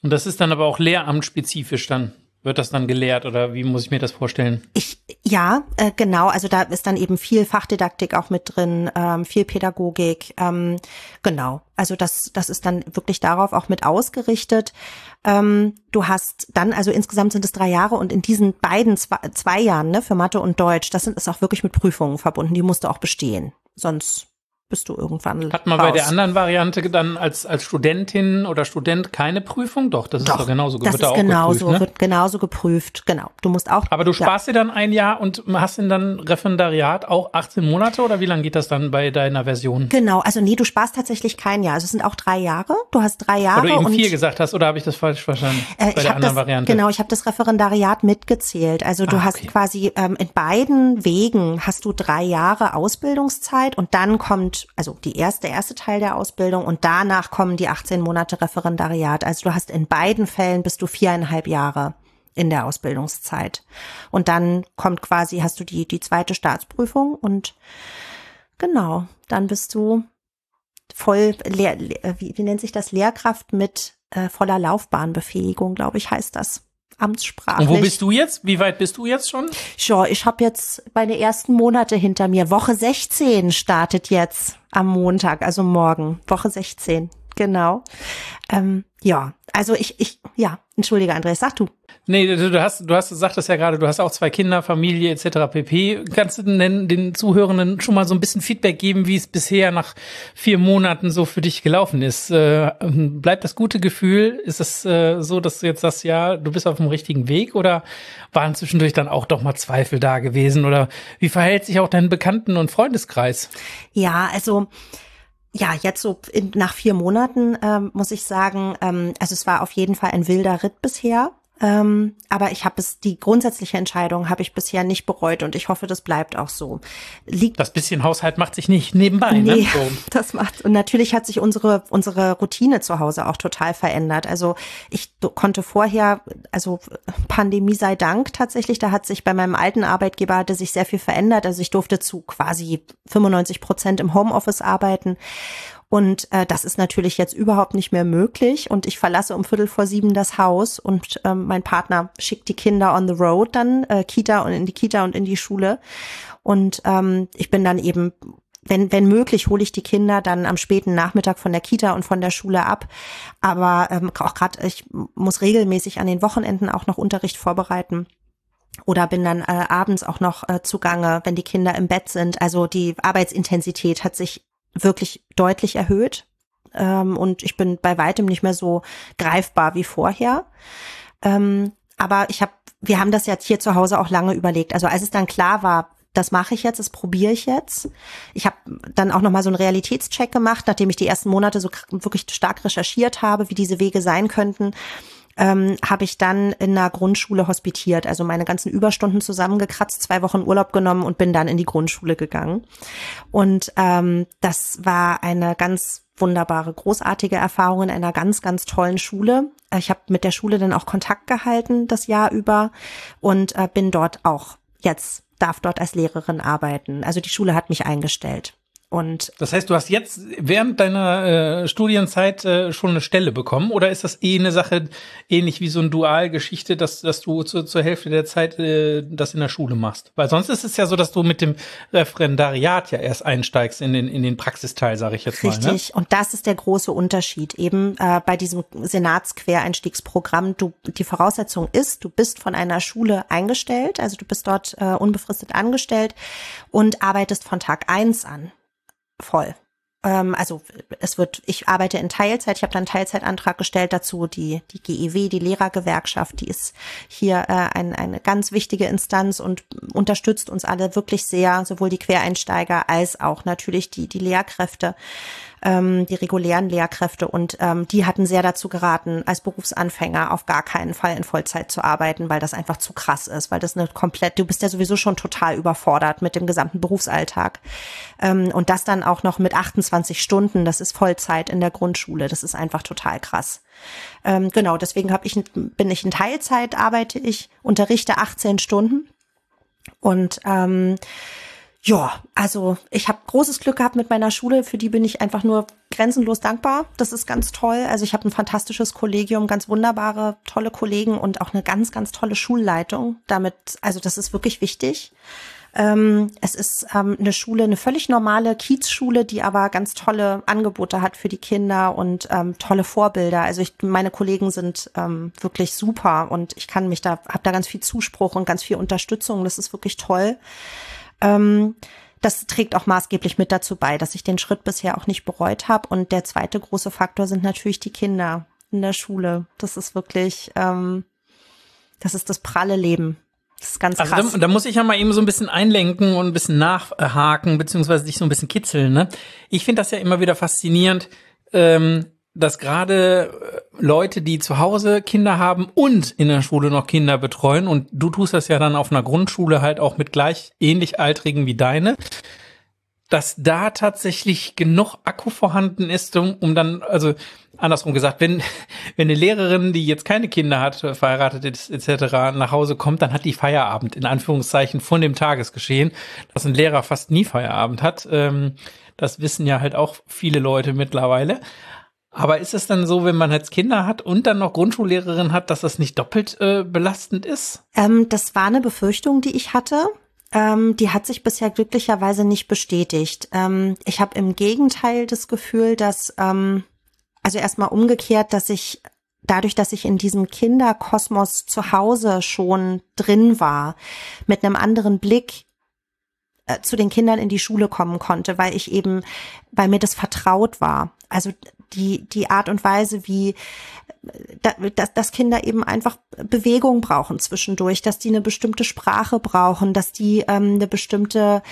S2: Und das ist dann aber auch lehramtsspezifisch dann. Wird das dann gelehrt oder wie muss ich mir das vorstellen?
S3: Ich, ja, äh, genau. Also da ist dann eben viel Fachdidaktik auch mit drin, ähm, viel Pädagogik. Ähm, genau. Also das, das ist dann wirklich darauf auch mit ausgerichtet. Ähm, du hast dann, also insgesamt sind es drei Jahre und in diesen beiden zwei, zwei Jahren ne, für Mathe und Deutsch, das sind ist auch wirklich mit Prüfungen verbunden. Die musst du auch bestehen. Sonst bist du irgendwann.
S2: Hat man raus. bei der anderen Variante dann als, als Studentin oder Student keine Prüfung? Doch, das
S3: doch,
S2: ist doch genauso.
S3: Das wird ist genauso, geprüft, ne? wird genauso geprüft, genau. Du musst auch.
S2: Aber du sparst ja. dir dann ein Jahr und hast denn dann Referendariat auch 18 Monate oder wie lange geht das dann bei deiner Version?
S3: Genau, also nee, du sparst tatsächlich kein Jahr. Also es sind auch drei Jahre. Du hast drei Jahre.
S2: Weil du eben vier gesagt hast, oder habe ich das falsch verstanden?
S3: Äh, bei der anderen das, Variante. Genau, ich habe das Referendariat mitgezählt. Also du ah, hast quasi ähm, in beiden Wegen hast du drei Jahre Ausbildungszeit und dann kommt, also die erste erste Teil der Ausbildung und danach kommen die 18 Monate Referendariat. Also du hast in beiden Fällen bist du viereinhalb Jahre in der Ausbildungszeit. Und dann kommt quasi, hast du die, die zweite Staatsprüfung und genau, dann bist du voll, wie, wie nennt sich das, Lehrkraft mit äh, voller Laufbahnbefähigung, glaube ich, heißt das amtssprachlich.
S2: Und wo bist du jetzt? Wie weit bist du jetzt schon?
S3: Ja, ich habe jetzt meine ersten Monate hinter mir. Woche 16 startet jetzt am Montag, also morgen. Woche 16, genau. Ähm, ja, also ich, ich, ja, entschuldige, Andreas, sag du.
S2: Nee, du, du hast, du hast gesagt das ja gerade, du hast auch zwei Kinder, Familie etc. pp. Kannst du denn den Zuhörenden schon mal so ein bisschen Feedback geben, wie es bisher nach vier Monaten so für dich gelaufen ist? Äh, bleibt das gute Gefühl? Ist es äh, so, dass du jetzt sagst, ja, du bist auf dem richtigen Weg oder waren zwischendurch dann auch doch mal Zweifel da gewesen? Oder wie verhält sich auch dein Bekannten- und Freundeskreis?
S3: Ja, also ja, jetzt so in, nach vier Monaten ähm, muss ich sagen, ähm, also es war auf jeden Fall ein wilder Ritt bisher. Ähm, aber ich habe es, die grundsätzliche Entscheidung habe ich bisher nicht bereut und ich hoffe, das bleibt auch so.
S2: Liegt das bisschen Haushalt macht sich nicht nebenbei, ne? nee,
S3: ne? So. Das macht und natürlich hat sich unsere unsere Routine zu Hause auch total verändert. Also ich konnte vorher, also Pandemie sei Dank tatsächlich, da hat sich bei meinem alten Arbeitgeber hatte sich sehr viel verändert. Also ich durfte zu quasi 95 Prozent im Homeoffice arbeiten und äh, das ist natürlich jetzt überhaupt nicht mehr möglich. Und ich verlasse um Viertel vor sieben das Haus und ähm, mein Partner schickt die Kinder on the road dann, äh, Kita und in die Kita und in die Schule. Und ähm, ich bin dann eben wenn, wenn möglich, hole ich die Kinder dann am späten Nachmittag von der Kita und von der Schule ab. Aber ähm, auch gerade, ich muss regelmäßig an den Wochenenden auch noch Unterricht vorbereiten. Oder bin dann äh, abends auch noch äh, zugange, wenn die Kinder im Bett sind. Also die Arbeitsintensität hat sich wirklich deutlich erhöht. Ähm, und ich bin bei weitem nicht mehr so greifbar wie vorher. Ähm, aber ich habe, wir haben das jetzt hier zu Hause auch lange überlegt. Also als es dann klar war, das mache ich jetzt, das probiere ich jetzt. Ich habe dann auch nochmal so einen Realitätscheck gemacht, nachdem ich die ersten Monate so wirklich stark recherchiert habe, wie diese Wege sein könnten ähm, habe ich dann in einer Grundschule hospitiert, also meine ganzen Überstunden zusammengekratzt, zwei Wochen Urlaub genommen und bin dann in die Grundschule gegangen. Und ähm, das war eine ganz wunderbare, großartige Erfahrung in einer ganz, ganz tollen Schule. Ich habe mit der Schule dann auch Kontakt gehalten das Jahr über und äh, bin dort auch jetzt darf dort als Lehrerin arbeiten. Also die Schule hat mich eingestellt. Und
S2: das heißt, du hast jetzt während deiner äh, Studienzeit äh, schon eine Stelle bekommen oder ist das eh eine Sache ähnlich wie so ein Dualgeschichte, dass, dass du zu, zur Hälfte der Zeit äh, das in der Schule machst? Weil sonst ist es ja so, dass du mit dem Referendariat ja erst einsteigst in den, in den Praxisteil, sage ich jetzt
S3: Richtig.
S2: mal.
S3: Richtig. Ne? Und das ist der große Unterschied. Eben äh, bei diesem Senatsquereinstiegsprogramm, du, die Voraussetzung ist, du bist von einer Schule eingestellt, also du bist dort äh, unbefristet angestellt und arbeitest von Tag eins an voll. Ähm, also es wird, ich arbeite in Teilzeit, ich habe dann einen Teilzeitantrag gestellt dazu, die, die GEW, die Lehrergewerkschaft, die ist hier äh, ein, eine ganz wichtige Instanz und unterstützt uns alle wirklich sehr, sowohl die Quereinsteiger als auch natürlich die, die Lehrkräfte ähm, die regulären Lehrkräfte und ähm, die hatten sehr dazu geraten, als Berufsanfänger auf gar keinen Fall in Vollzeit zu arbeiten, weil das einfach zu krass ist, weil das eine komplett, du bist ja sowieso schon total überfordert mit dem gesamten Berufsalltag ähm, und das dann auch noch mit 28 Stunden, das ist Vollzeit in der Grundschule, das ist einfach total krass. Ähm, genau, deswegen hab ich, bin ich in Teilzeit, arbeite ich, unterrichte 18 Stunden und ähm, ja, also ich habe großes Glück gehabt mit meiner Schule, für die bin ich einfach nur grenzenlos dankbar. Das ist ganz toll. Also ich habe ein fantastisches Kollegium, ganz wunderbare, tolle Kollegen und auch eine ganz, ganz tolle Schulleitung. Damit, also das ist wirklich wichtig. Ähm, es ist ähm, eine Schule, eine völlig normale Kiezschule, die aber ganz tolle Angebote hat für die Kinder und ähm, tolle Vorbilder. Also ich, meine Kollegen sind ähm, wirklich super und ich kann mich da, habe da ganz viel Zuspruch und ganz viel Unterstützung. Das ist wirklich toll. Ähm, das trägt auch maßgeblich mit dazu bei, dass ich den Schritt bisher auch nicht bereut habe. Und der zweite große Faktor sind natürlich die Kinder in der Schule. Das ist wirklich, ähm, das ist das pralle Leben. Das ist ganz krass.
S2: Also da, da, muss ich ja mal eben so ein bisschen einlenken und ein bisschen nachhaken, beziehungsweise dich so ein bisschen kitzeln. Ne? Ich finde das ja immer wieder faszinierend, ähm, dass gerade äh, Leute, die zu Hause Kinder haben und in der Schule noch Kinder betreuen, und du tust das ja dann auf einer Grundschule halt auch mit gleich ähnlich Altrigen wie deine, dass da tatsächlich genug Akku vorhanden ist, um, um dann, also andersrum gesagt, wenn, wenn eine Lehrerin, die jetzt keine Kinder hat, verheiratet ist etc., nach Hause kommt, dann hat die Feierabend, in Anführungszeichen, von dem Tagesgeschehen, dass ein Lehrer fast nie Feierabend hat. Ähm, das wissen ja halt auch viele Leute mittlerweile. Aber ist es dann so, wenn man jetzt Kinder hat und dann noch Grundschullehrerin hat, dass das nicht doppelt äh, belastend ist?
S3: Ähm, das war eine Befürchtung, die ich hatte. Ähm, die hat sich bisher glücklicherweise nicht bestätigt. Ähm, ich habe im Gegenteil das Gefühl, dass, ähm, also erstmal umgekehrt, dass ich dadurch, dass ich in diesem Kinderkosmos zu Hause schon drin war, mit einem anderen Blick äh, zu den Kindern in die Schule kommen konnte, weil ich eben, weil mir das vertraut war. Also die, die Art und Weise, wie dass, dass Kinder eben einfach Bewegung brauchen zwischendurch, dass die eine bestimmte Sprache brauchen, dass die ähm, eine bestimmte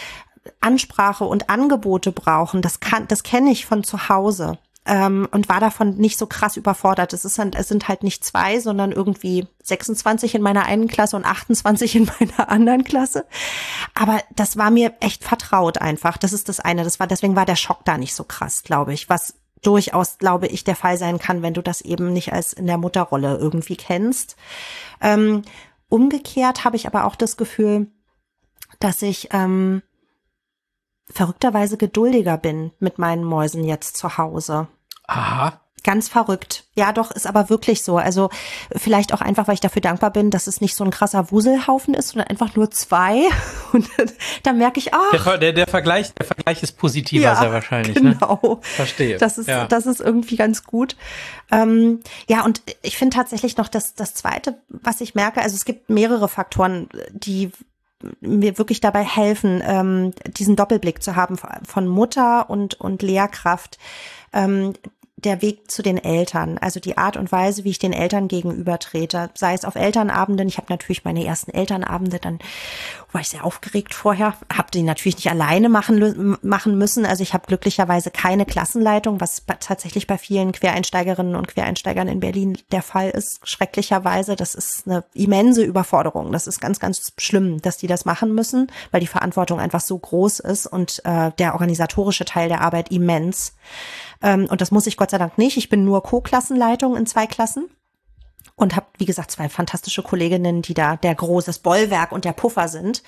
S3: Ansprache und Angebote brauchen. Das kann, das kenne ich von zu Hause ähm, und war davon nicht so krass überfordert. Es, ist, es sind halt nicht zwei, sondern irgendwie 26 in meiner einen Klasse und 28 in meiner anderen Klasse. Aber das war mir echt vertraut einfach. Das ist das eine. Das war, deswegen war der Schock da nicht so krass, glaube ich. Was durchaus, glaube ich, der Fall sein kann, wenn du das eben nicht als in der Mutterrolle irgendwie kennst. Ähm, umgekehrt habe ich aber auch das Gefühl, dass ich ähm, verrückterweise geduldiger bin mit meinen Mäusen jetzt zu Hause.
S2: Aha.
S3: Ganz verrückt. Ja, doch, ist aber wirklich so. Also vielleicht auch einfach, weil ich dafür dankbar bin, dass es nicht so ein krasser Wuselhaufen ist, sondern einfach nur zwei. Und da merke ich, ach.
S2: Der, der, der, Vergleich, der Vergleich ist positiver
S3: ja,
S2: sehr wahrscheinlich. Ne?
S3: Genau.
S2: Ne? Verstehe.
S3: Das ist,
S2: ja.
S3: das ist irgendwie ganz gut. Ähm, ja, und ich finde tatsächlich noch das, das Zweite, was ich merke, also es gibt mehrere Faktoren, die mir wirklich dabei helfen, ähm, diesen Doppelblick zu haben von Mutter und, und Lehrkraft. Ähm, der Weg zu den Eltern, also die Art und Weise, wie ich den Eltern gegenüber trete, sei es auf Elternabenden. Ich habe natürlich meine ersten Elternabende, dann war ich sehr aufgeregt vorher, habe die natürlich nicht alleine machen, machen müssen. Also ich habe glücklicherweise keine Klassenleitung, was tatsächlich bei vielen Quereinsteigerinnen und Quereinsteigern in Berlin der Fall ist. Schrecklicherweise, das ist eine immense Überforderung. Das ist ganz, ganz schlimm, dass die das machen müssen, weil die Verantwortung einfach so groß ist und äh, der organisatorische Teil der Arbeit immens. Ähm, und das muss ich Gott sei Dank nicht. Ich bin nur Co-Klassenleitung in zwei Klassen und habe, wie gesagt, zwei fantastische Kolleginnen, die da der großes Bollwerk und der Puffer sind.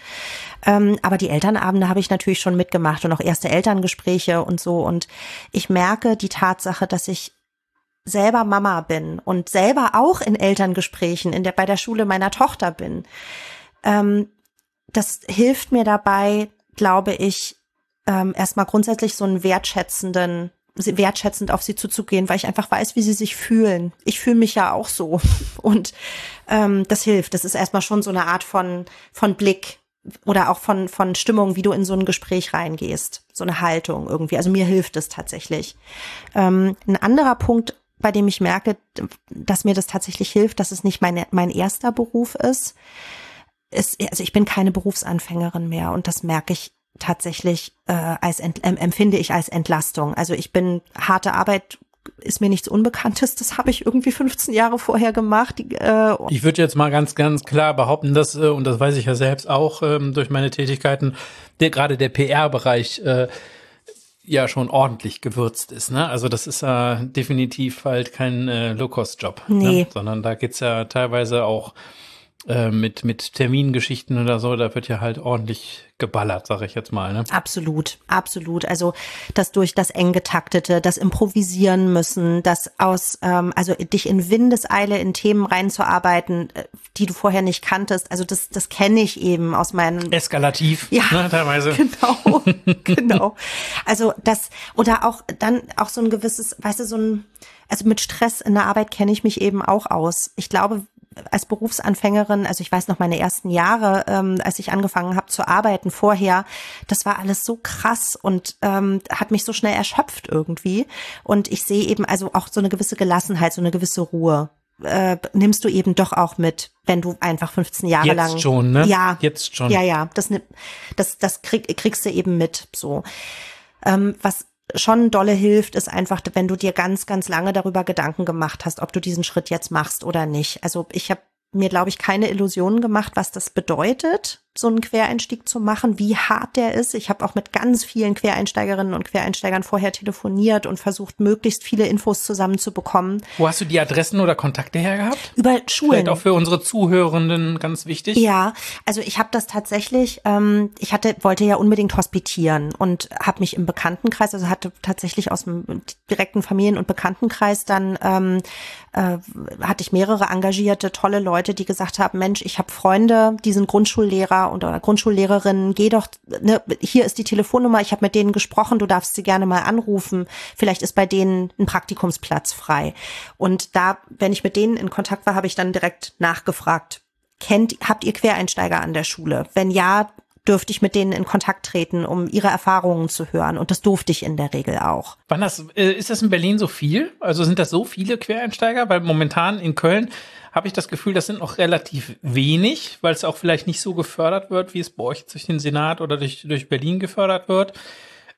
S3: Ähm, aber die Elternabende habe ich natürlich schon mitgemacht und auch erste Elterngespräche und so. Und ich merke die Tatsache, dass ich selber Mama bin und selber auch in Elterngesprächen in der, bei der Schule meiner Tochter bin. Ähm, das hilft mir dabei, glaube ich, ähm, erstmal grundsätzlich so einen wertschätzenden wertschätzend auf sie zuzugehen, weil ich einfach weiß, wie sie sich fühlen. Ich fühle mich ja auch so. Und ähm, das hilft. Das ist erstmal schon so eine Art von, von Blick oder auch von, von Stimmung, wie du in so ein Gespräch reingehst. So eine Haltung irgendwie. Also mir hilft es tatsächlich. Ähm, ein anderer Punkt, bei dem ich merke, dass mir das tatsächlich hilft, dass es nicht meine, mein erster Beruf ist, ist, also ich bin keine Berufsanfängerin mehr und das merke ich tatsächlich äh, als ent, äh, empfinde ich als Entlastung. Also ich bin harte Arbeit ist mir nichts Unbekanntes. Das habe ich irgendwie 15 Jahre vorher gemacht.
S2: Äh, ich würde jetzt mal ganz, ganz klar behaupten, dass, äh, und das weiß ich ja selbst auch ähm, durch meine Tätigkeiten, der, gerade der PR-Bereich äh, ja schon ordentlich gewürzt ist. Ne? Also das ist ja definitiv halt kein äh, Low-Cost-Job, ne? nee. ne? sondern da geht's ja teilweise auch äh, mit, mit Termingeschichten oder so, da wird ja halt ordentlich geballert, sag ich jetzt mal. Ne?
S3: Absolut, absolut. Also das durch das eng getaktete, das Improvisieren müssen, das aus, ähm, also dich in Windeseile in Themen reinzuarbeiten, äh, die du vorher nicht kanntest. Also das, das kenne ich eben aus meinen
S2: Eskalativ,
S3: ja, ne, teilweise. Genau, genau. Also das, oder auch dann auch so ein gewisses, weißt du, so ein also mit Stress in der Arbeit kenne ich mich eben auch aus. Ich glaube, als Berufsanfängerin, also ich weiß noch meine ersten Jahre, ähm, als ich angefangen habe zu arbeiten vorher, das war alles so krass und ähm, hat mich so schnell erschöpft irgendwie. Und ich sehe eben also auch so eine gewisse Gelassenheit, so eine gewisse Ruhe. Äh, nimmst du eben doch auch mit, wenn du einfach 15 Jahre
S2: Jetzt
S3: lang.
S2: Jetzt schon, ne?
S3: Ja.
S2: Jetzt schon.
S3: Ja, ja. Das, das, das krieg, kriegst du eben mit, so. Ähm, was schon dolle hilft, ist einfach, wenn du dir ganz, ganz lange darüber Gedanken gemacht hast, ob du diesen Schritt jetzt machst oder nicht. Also ich habe mir, glaube ich, keine Illusionen gemacht, was das bedeutet, so einen Quereinstieg zu machen, wie hart der ist. Ich habe auch mit ganz vielen Quereinsteigerinnen und Quereinsteigern vorher telefoniert und versucht, möglichst viele Infos zusammenzubekommen.
S2: Wo hast du die Adressen oder Kontakte her gehabt?
S3: Über Schulen.
S2: Vielleicht auch für unsere Zuhörenden ganz wichtig.
S3: Ja, also ich habe das tatsächlich, ähm, ich hatte, wollte ja unbedingt hospitieren und habe mich im Bekanntenkreis, also hatte tatsächlich aus dem direkten Familien- und Bekanntenkreis dann ähm, äh, hatte ich mehrere engagierte, tolle Leute, die gesagt haben, Mensch, ich habe Freunde, die sind Grundschullehrer und oder Grundschullehrerinnen, geh doch, ne, hier ist die Telefonnummer, ich habe mit denen gesprochen, du darfst sie gerne mal anrufen. Vielleicht ist bei denen ein Praktikumsplatz frei. Und da, wenn ich mit denen in Kontakt war, habe ich dann direkt nachgefragt. Kennt, habt ihr Quereinsteiger an der Schule? Wenn ja, dürfte ich mit denen in Kontakt treten, um ihre Erfahrungen zu hören. Und das durfte ich in der Regel auch.
S2: Wann das, äh, ist das in Berlin so viel? Also sind das so viele Quereinsteiger? Weil momentan in Köln habe ich das Gefühl, das sind noch relativ wenig, weil es auch vielleicht nicht so gefördert wird, wie es bei euch durch den Senat oder durch, durch Berlin gefördert wird.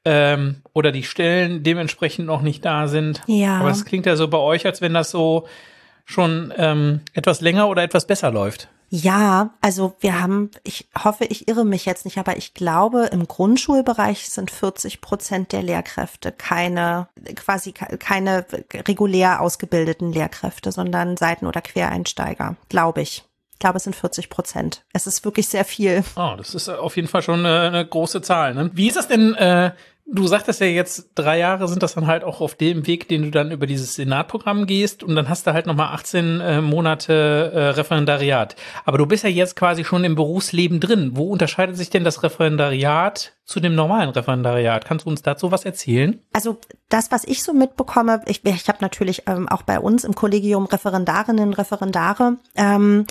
S2: Ähm, oder die Stellen dementsprechend noch nicht da sind.
S3: Ja.
S2: Aber es klingt ja so bei euch, als wenn das so schon ähm, etwas länger oder etwas besser läuft.
S3: Ja, also wir haben, ich hoffe, ich irre mich jetzt nicht, aber ich glaube, im Grundschulbereich sind 40 Prozent der Lehrkräfte keine, quasi keine regulär ausgebildeten Lehrkräfte, sondern Seiten- oder Quereinsteiger, glaube ich. Ich glaube, es sind 40 Prozent. Es ist wirklich sehr viel.
S2: Oh, das ist auf jeden Fall schon eine, eine große Zahl. Ne? Wie ist das denn äh, Du sagtest ja jetzt, drei Jahre sind das dann halt auch auf dem Weg, den du dann über dieses Senatprogramm gehst und dann hast du halt nochmal 18 äh, Monate äh, Referendariat. Aber du bist ja jetzt quasi schon im Berufsleben drin. Wo unterscheidet sich denn das Referendariat zu dem normalen Referendariat? Kannst du uns dazu was erzählen?
S3: Also das, was ich so mitbekomme, ich, ich habe natürlich ähm, auch bei uns im Kollegium Referendarinnen, Referendare. Ähm,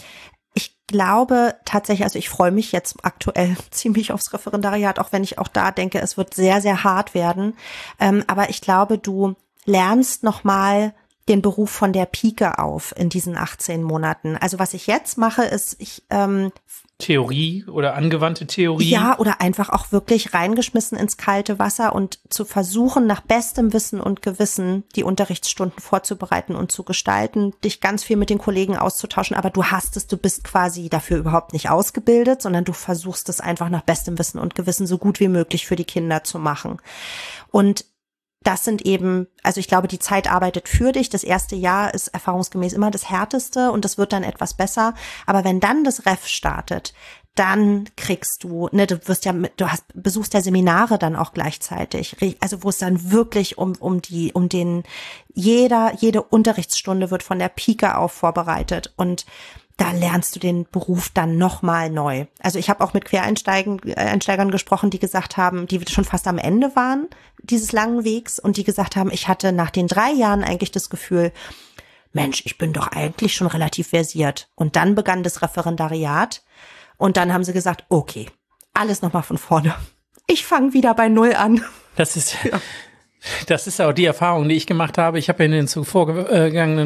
S3: glaube tatsächlich, also ich freue mich jetzt aktuell ziemlich aufs Referendariat, auch wenn ich auch da denke, es wird sehr, sehr hart werden. Ähm, aber ich glaube, du lernst nochmal den Beruf von der Pike auf in diesen 18 Monaten. Also was ich jetzt mache, ist, ich ähm,
S2: Theorie oder angewandte Theorie.
S3: Ja, oder einfach auch wirklich reingeschmissen ins kalte Wasser und zu versuchen, nach bestem Wissen und Gewissen die Unterrichtsstunden vorzubereiten und zu gestalten, dich ganz viel mit den Kollegen auszutauschen, aber du hast es, du bist quasi dafür überhaupt nicht ausgebildet, sondern du versuchst es einfach nach bestem Wissen und Gewissen so gut wie möglich für die Kinder zu machen. Und das sind eben, also ich glaube, die Zeit arbeitet für dich. Das erste Jahr ist erfahrungsgemäß immer das härteste und das wird dann etwas besser. Aber wenn dann das Ref startet, dann kriegst du, ne, du wirst ja, du hast, besuchst ja Seminare dann auch gleichzeitig, also wo es dann wirklich um, um die, um den, jeder, jede Unterrichtsstunde wird von der Pike auf vorbereitet und da lernst du den Beruf dann nochmal neu. Also ich habe auch mit Quereinsteigern gesprochen, die gesagt haben, die schon fast am Ende waren dieses langen Wegs und die gesagt haben, ich hatte nach den drei Jahren eigentlich das Gefühl, Mensch, ich bin doch eigentlich schon relativ versiert. Und dann begann das Referendariat und dann haben sie gesagt, okay, alles nochmal von vorne. Ich fange wieder bei Null an.
S2: Das ist, ja. Das ist auch die Erfahrung, die ich gemacht habe. Ich habe in den zuvor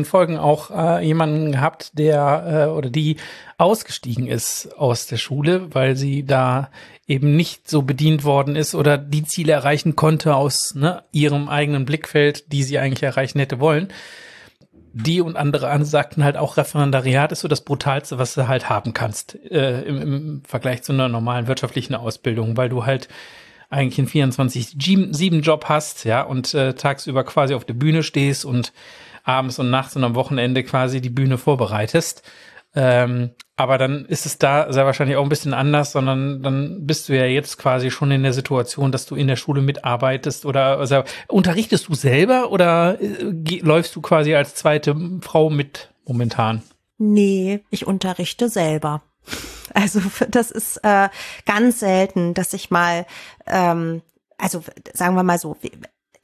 S2: Folgen auch äh, jemanden gehabt, der äh, oder die ausgestiegen ist aus der Schule, weil sie da eben nicht so bedient worden ist oder die Ziele erreichen konnte aus ne, ihrem eigenen Blickfeld, die sie eigentlich erreichen hätte wollen. Die und andere sagten halt auch, Referendariat ist so das Brutalste, was du halt haben kannst äh, im, im Vergleich zu einer normalen wirtschaftlichen Ausbildung, weil du halt eigentlich einen 24-7-Job hast, ja, und äh, tagsüber quasi auf der Bühne stehst und abends und nachts und am Wochenende quasi die Bühne vorbereitest. Ähm, aber dann ist es da sehr wahrscheinlich auch ein bisschen anders, sondern dann bist du ja jetzt quasi schon in der Situation, dass du in der Schule mitarbeitest oder also, unterrichtest du selber oder äh, läufst du quasi als zweite Frau mit momentan?
S3: Nee, ich unterrichte selber. Also das ist äh, ganz selten, dass ich mal, ähm, also sagen wir mal so,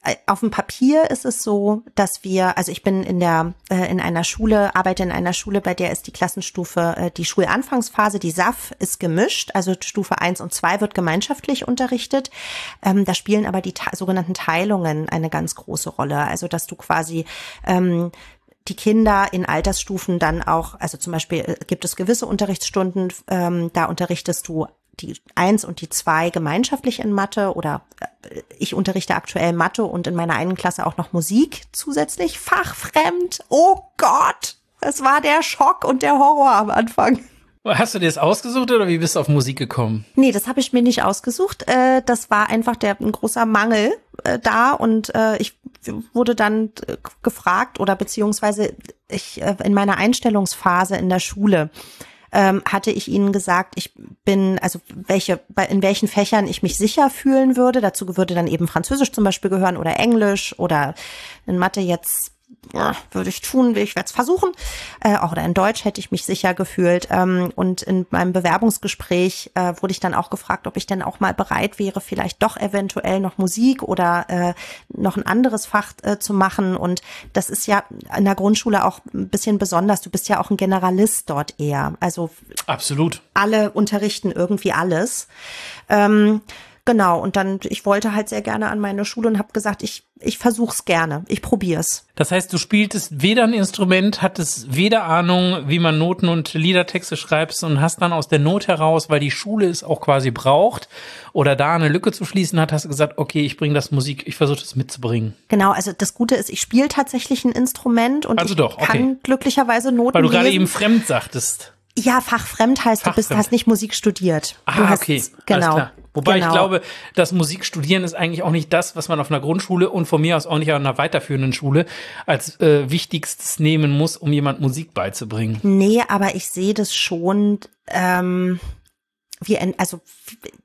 S3: äh, auf dem Papier ist es so, dass wir, also ich bin in der äh, in einer Schule, arbeite in einer Schule, bei der ist die Klassenstufe, äh, die Schulanfangsphase, die SAF ist gemischt, also Stufe eins und zwei wird gemeinschaftlich unterrichtet. Ähm, da spielen aber die sogenannten Teilungen eine ganz große Rolle. Also dass du quasi ähm, die Kinder in Altersstufen dann auch, also zum Beispiel äh, gibt es gewisse Unterrichtsstunden, ähm, da unterrichtest du die eins und die zwei gemeinschaftlich in Mathe oder äh, ich unterrichte aktuell Mathe und in meiner einen Klasse auch noch Musik zusätzlich, fachfremd. Oh Gott, es war der Schock und der Horror am Anfang.
S2: Hast du dir das ausgesucht oder wie bist du auf Musik gekommen?
S3: Nee, das habe ich mir nicht ausgesucht. Äh, das war einfach der ein großer Mangel äh, da und äh, ich wurde dann gefragt oder beziehungsweise ich in meiner Einstellungsphase in der Schule ähm, hatte ich ihnen gesagt, ich bin, also welche, in welchen Fächern ich mich sicher fühlen würde. Dazu würde dann eben Französisch zum Beispiel gehören oder Englisch oder in Mathe jetzt würde ich tun, ich werde es versuchen. Äh, auch in Deutsch hätte ich mich sicher gefühlt. Ähm, und in meinem Bewerbungsgespräch äh, wurde ich dann auch gefragt, ob ich denn auch mal bereit wäre, vielleicht doch eventuell noch Musik oder äh, noch ein anderes Fach äh, zu machen. Und das ist ja in der Grundschule auch ein bisschen besonders. Du bist ja auch ein Generalist dort eher. Also
S2: absolut.
S3: Alle unterrichten irgendwie alles. Ähm, Genau, und dann, ich wollte halt sehr gerne an meine Schule und habe gesagt, ich, ich versuch's gerne, ich probier's.
S2: Das heißt, du spieltest weder ein Instrument, hattest weder Ahnung, wie man Noten und Liedertexte schreibst und hast dann aus der Not heraus, weil die Schule es auch quasi braucht oder da eine Lücke zu schließen hat, hast du gesagt, okay, ich bringe das Musik, ich versuche das mitzubringen.
S3: Genau, also das Gute ist, ich spiele tatsächlich ein Instrument und
S2: also
S3: ich
S2: doch, okay.
S3: kann glücklicherweise Noten
S2: Weil du
S3: gerade
S2: eben fremd sagtest.
S3: Ja, fachfremd heißt,
S2: Fachfremd.
S3: du bist, hast nicht Musik studiert.
S2: Ah,
S3: hast,
S2: okay.
S3: Genau.
S2: Wobei
S3: genau.
S2: ich glaube, das Musikstudieren ist eigentlich auch nicht das, was man auf einer Grundschule und von mir aus auch nicht auf einer weiterführenden Schule als äh, wichtigstes nehmen muss, um jemand Musik beizubringen.
S3: Nee, aber ich sehe das schon. Ähm wie, also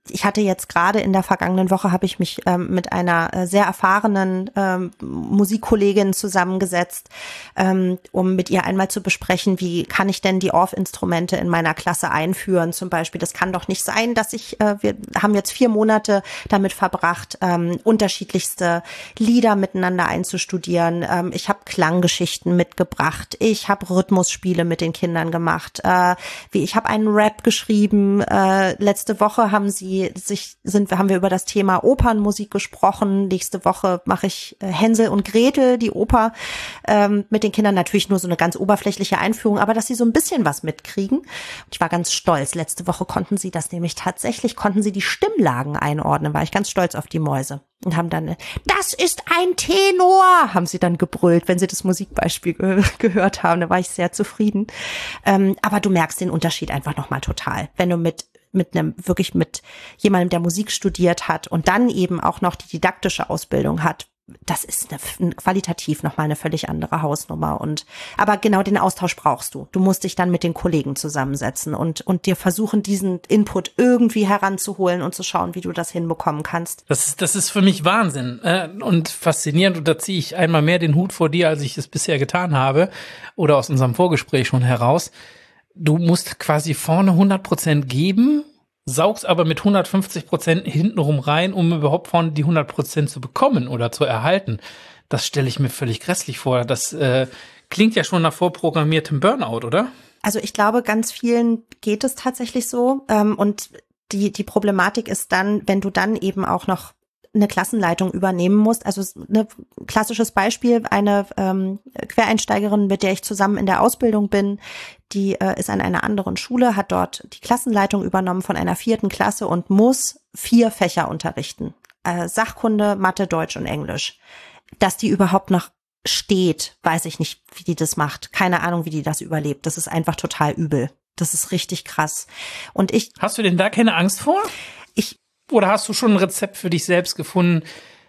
S3: ich hatte jetzt gerade in der vergangenen Woche habe ich mich ähm, mit einer äh, sehr erfahrenen ähm, Musikkollegin zusammengesetzt, ähm, um mit ihr einmal zu besprechen, wie kann ich denn die Orff-Instrumente in meiner Klasse einführen zum Beispiel. Das kann doch nicht sein, dass ich, äh, wir haben jetzt vier Monate damit verbracht, ähm, unterschiedlichste Lieder miteinander einzustudieren. Ähm, ich habe Klanggeschichten mitgebracht, ich habe Rhythmusspiele mit den Kindern gemacht, äh, wie ich habe einen Rap geschrieben, äh, letzte Woche haben sie sich sind haben wir über das Thema Opernmusik gesprochen. Nächste Woche mache ich äh, Hänsel und Gretel, die Oper ähm, mit den Kindern natürlich nur so eine ganz oberflächliche Einführung, aber dass sie so ein bisschen was mitkriegen. Ich war ganz stolz. Letzte Woche konnten sie das nämlich tatsächlich konnten sie die Stimmlagen einordnen. War ich ganz stolz auf die Mäuse und haben dann das ist ein Tenor, haben sie dann gebrüllt, wenn sie das Musikbeispiel ge gehört haben. Da war ich sehr zufrieden. Ähm, aber du merkst den Unterschied einfach nochmal total. Wenn du mit mit einem wirklich mit jemandem, der Musik studiert hat und dann eben auch noch die didaktische Ausbildung hat, das ist eine, qualitativ nochmal eine völlig andere Hausnummer. Und aber genau den Austausch brauchst du. Du musst dich dann mit den Kollegen zusammensetzen und, und dir versuchen, diesen Input irgendwie heranzuholen und zu schauen, wie du das hinbekommen kannst.
S2: Das ist, das ist für mich Wahnsinn äh, und faszinierend. Und da ziehe ich einmal mehr den Hut vor dir, als ich es bisher getan habe oder aus unserem Vorgespräch schon heraus. Du musst quasi vorne 100 Prozent geben saugst aber mit 150 Prozent hintenrum rein, um überhaupt vorne die 100 Prozent zu bekommen oder zu erhalten. Das stelle ich mir völlig grässlich vor. Das äh, klingt ja schon nach vorprogrammiertem Burnout, oder?
S3: Also ich glaube, ganz vielen geht es tatsächlich so. Ähm, und die, die Problematik ist dann, wenn du dann eben auch noch eine Klassenleitung übernehmen musst. Also ein klassisches Beispiel, eine ähm, Quereinsteigerin, mit der ich zusammen in der Ausbildung bin, die äh, ist an einer anderen Schule, hat dort die Klassenleitung übernommen von einer vierten Klasse und muss vier Fächer unterrichten. Äh, Sachkunde, Mathe, Deutsch und Englisch. Dass die überhaupt noch steht, weiß ich nicht, wie die das macht. Keine Ahnung, wie die das überlebt. Das ist einfach total übel. Das ist richtig krass. Und ich.
S2: Hast du denn da keine Angst vor? Oder hast du schon ein Rezept für dich selbst gefunden,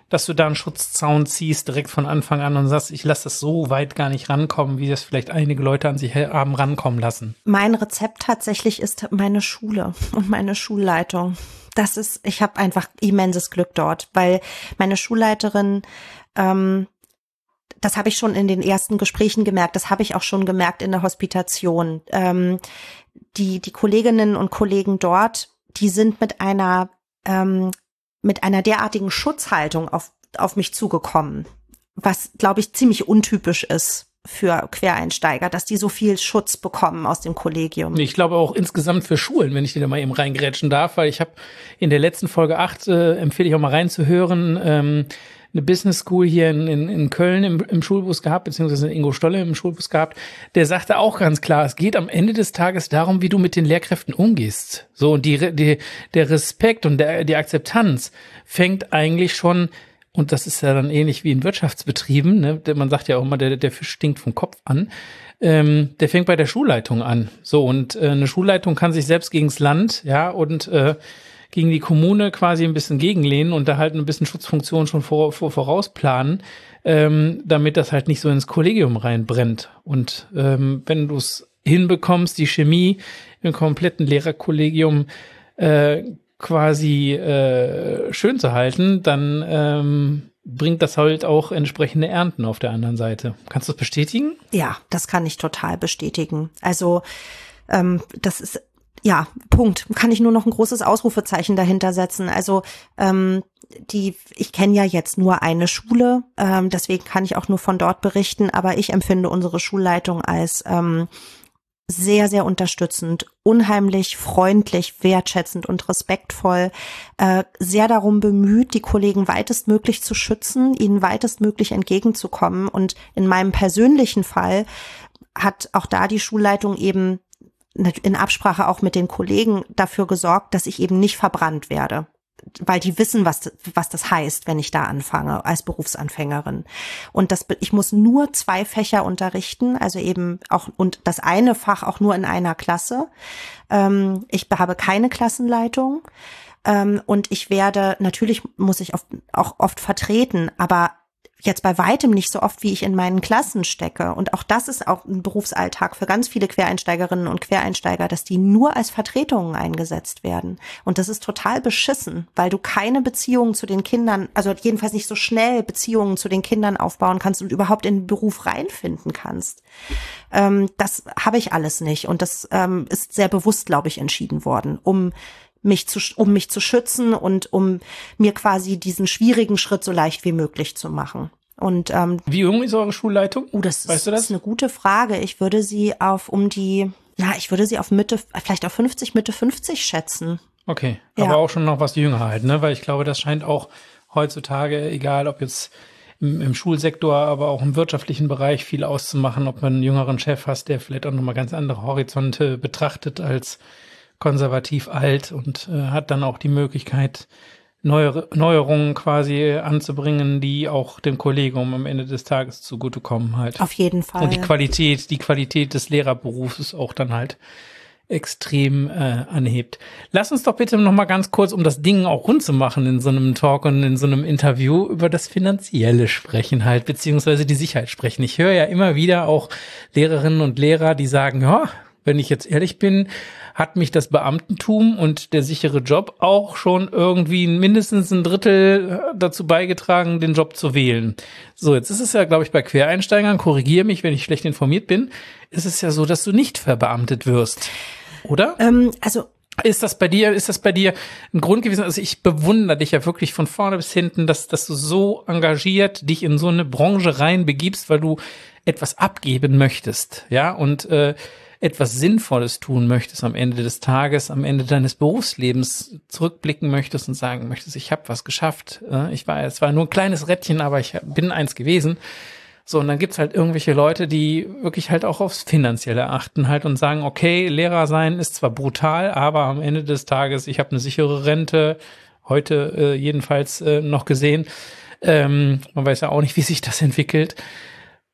S2: dass du da einen Schutzzaun ziehst direkt von Anfang an und sagst, ich lasse das so weit gar nicht rankommen, wie das vielleicht einige Leute an sich haben rankommen lassen?
S3: Mein Rezept tatsächlich ist meine Schule und meine Schulleitung. Das ist, ich habe einfach immenses Glück dort, weil meine Schulleiterin ähm, das habe ich schon in den ersten Gesprächen gemerkt, das habe ich auch schon gemerkt in der Hospitation. Ähm, die, die Kolleginnen und Kollegen dort, die sind mit einer ähm, mit einer derartigen Schutzhaltung auf, auf mich zugekommen, was, glaube ich, ziemlich untypisch ist für Quereinsteiger, dass die so viel Schutz bekommen aus dem Kollegium.
S2: Ich glaube auch insgesamt für Schulen, wenn ich dir da mal eben reingrätschen darf, weil ich habe in der letzten Folge 8, äh, empfehle ich auch mal reinzuhören, ähm, eine Business School hier in, in, in Köln im, im Schulbus gehabt, beziehungsweise Ingo Stolle im Schulbus gehabt, der sagte auch ganz klar, es geht am Ende des Tages darum, wie du mit den Lehrkräften umgehst. So, und die, die, der Respekt und der, die Akzeptanz fängt eigentlich schon und das ist ja dann ähnlich wie in Wirtschaftsbetrieben, ne? man sagt ja auch immer, der, der Fisch stinkt vom Kopf an. Ähm, der fängt bei der Schulleitung an. So, und äh, eine Schulleitung kann sich selbst gegens Land, ja, und äh, gegen die Kommune quasi ein bisschen gegenlehnen und da halt ein bisschen Schutzfunktion schon vor, vor, vorausplanen, ähm, damit das halt nicht so ins Kollegium reinbrennt. Und ähm, wenn du es hinbekommst, die Chemie im kompletten Lehrerkollegium äh, quasi äh, schön zu halten, dann ähm, bringt das halt auch entsprechende Ernten auf der anderen Seite. Kannst du das bestätigen?
S3: Ja, das kann ich total bestätigen. Also ähm, das ist ja, Punkt. Kann ich nur noch ein großes Ausrufezeichen dahinter setzen. Also ähm, die, ich kenne ja jetzt nur eine Schule, ähm, deswegen kann ich auch nur von dort berichten, aber ich empfinde unsere Schulleitung als ähm, sehr, sehr unterstützend, unheimlich freundlich, wertschätzend und respektvoll, äh, sehr darum bemüht, die Kollegen weitestmöglich zu schützen, ihnen weitestmöglich entgegenzukommen. Und in meinem persönlichen Fall hat auch da die Schulleitung eben in Absprache auch mit den Kollegen dafür gesorgt, dass ich eben nicht verbrannt werde weil die wissen, was, was das heißt, wenn ich da anfange als Berufsanfängerin. Und das, ich muss nur zwei Fächer unterrichten, also eben auch, und das eine Fach auch nur in einer Klasse. Ähm, ich habe keine Klassenleitung. Ähm, und ich werde, natürlich muss ich oft, auch oft vertreten, aber jetzt bei weitem nicht so oft, wie ich in meinen Klassen stecke. Und auch das ist auch ein Berufsalltag für ganz viele Quereinsteigerinnen und Quereinsteiger, dass die nur als Vertretungen eingesetzt werden. Und das ist total beschissen, weil du keine Beziehungen zu den Kindern, also jedenfalls nicht so schnell Beziehungen zu den Kindern aufbauen kannst und überhaupt in den Beruf reinfinden kannst. Ähm, das habe ich alles nicht. Und das ähm, ist sehr bewusst, glaube ich, entschieden worden, um mich zu, um mich zu schützen und um mir quasi diesen schwierigen Schritt so leicht wie möglich zu machen. Und ähm,
S2: wie jung ist eure Schulleitung?
S3: Oh, das, weißt ist, du das? ist eine gute Frage. Ich würde sie auf um die Na, ich würde sie auf Mitte, vielleicht auf 50, Mitte 50 schätzen.
S2: Okay,
S3: Ja.
S2: aber auch schon noch was jünger halt, ne? Weil ich glaube, das scheint auch heutzutage, egal ob jetzt im, im Schulsektor, aber auch im wirtschaftlichen Bereich viel auszumachen, ob man einen jüngeren Chef hast, der vielleicht auch nochmal ganz andere Horizonte betrachtet als konservativ alt und äh, hat dann auch die Möglichkeit, Neuere, Neuerungen quasi anzubringen, die auch dem Kollegium am Ende des Tages zugutekommen halt.
S3: Auf jeden Fall.
S2: Und die Qualität, die Qualität des Lehrerberufs ist auch dann halt extrem äh, anhebt. Lass uns doch bitte noch mal ganz kurz, um das Ding auch rund zu machen in so einem Talk und in so einem Interview, über das Finanzielle sprechen halt, beziehungsweise die Sicherheit sprechen. Ich höre ja immer wieder auch Lehrerinnen und Lehrer, die sagen, ja, wenn ich jetzt ehrlich bin, hat mich das Beamtentum und der sichere Job auch schon irgendwie mindestens ein Drittel äh, dazu beigetragen, den Job zu wählen. So, jetzt ist es ja, glaube ich, bei Quereinsteigern, korrigiere mich, wenn ich schlecht informiert bin, ist es ja so, dass du nicht verbeamtet wirst. Oder?
S3: ähm, also
S2: Ist das bei dir, ist das bei dir ein Grund gewesen? Also ich bewundere dich ja wirklich von vorne bis hinten, dass, dass du so engagiert dich in so eine Branche rein begibst, weil du etwas abgeben möchtest, ja, und äh, etwas Sinnvolles tun möchtest am Ende des Tages, am Ende deines Berufslebens zurückblicken möchtest und sagen möchtest, ich habe was geschafft. äh, Ich war, es war nur ein kleines Rädchen, aber ich bin eins gewesen. So, und dann gibt's halt irgendwelche Leute, die wirklich halt auch aufs Finanzielle achten halt und sagen, okay, Lehrer sein ist zwar brutal, aber am Ende des Tages, ich habe eine sichere Rente, heute äh, jedenfalls äh, noch gesehen. Ähm, man weiß ja auch nicht, wie sich das entwickelt.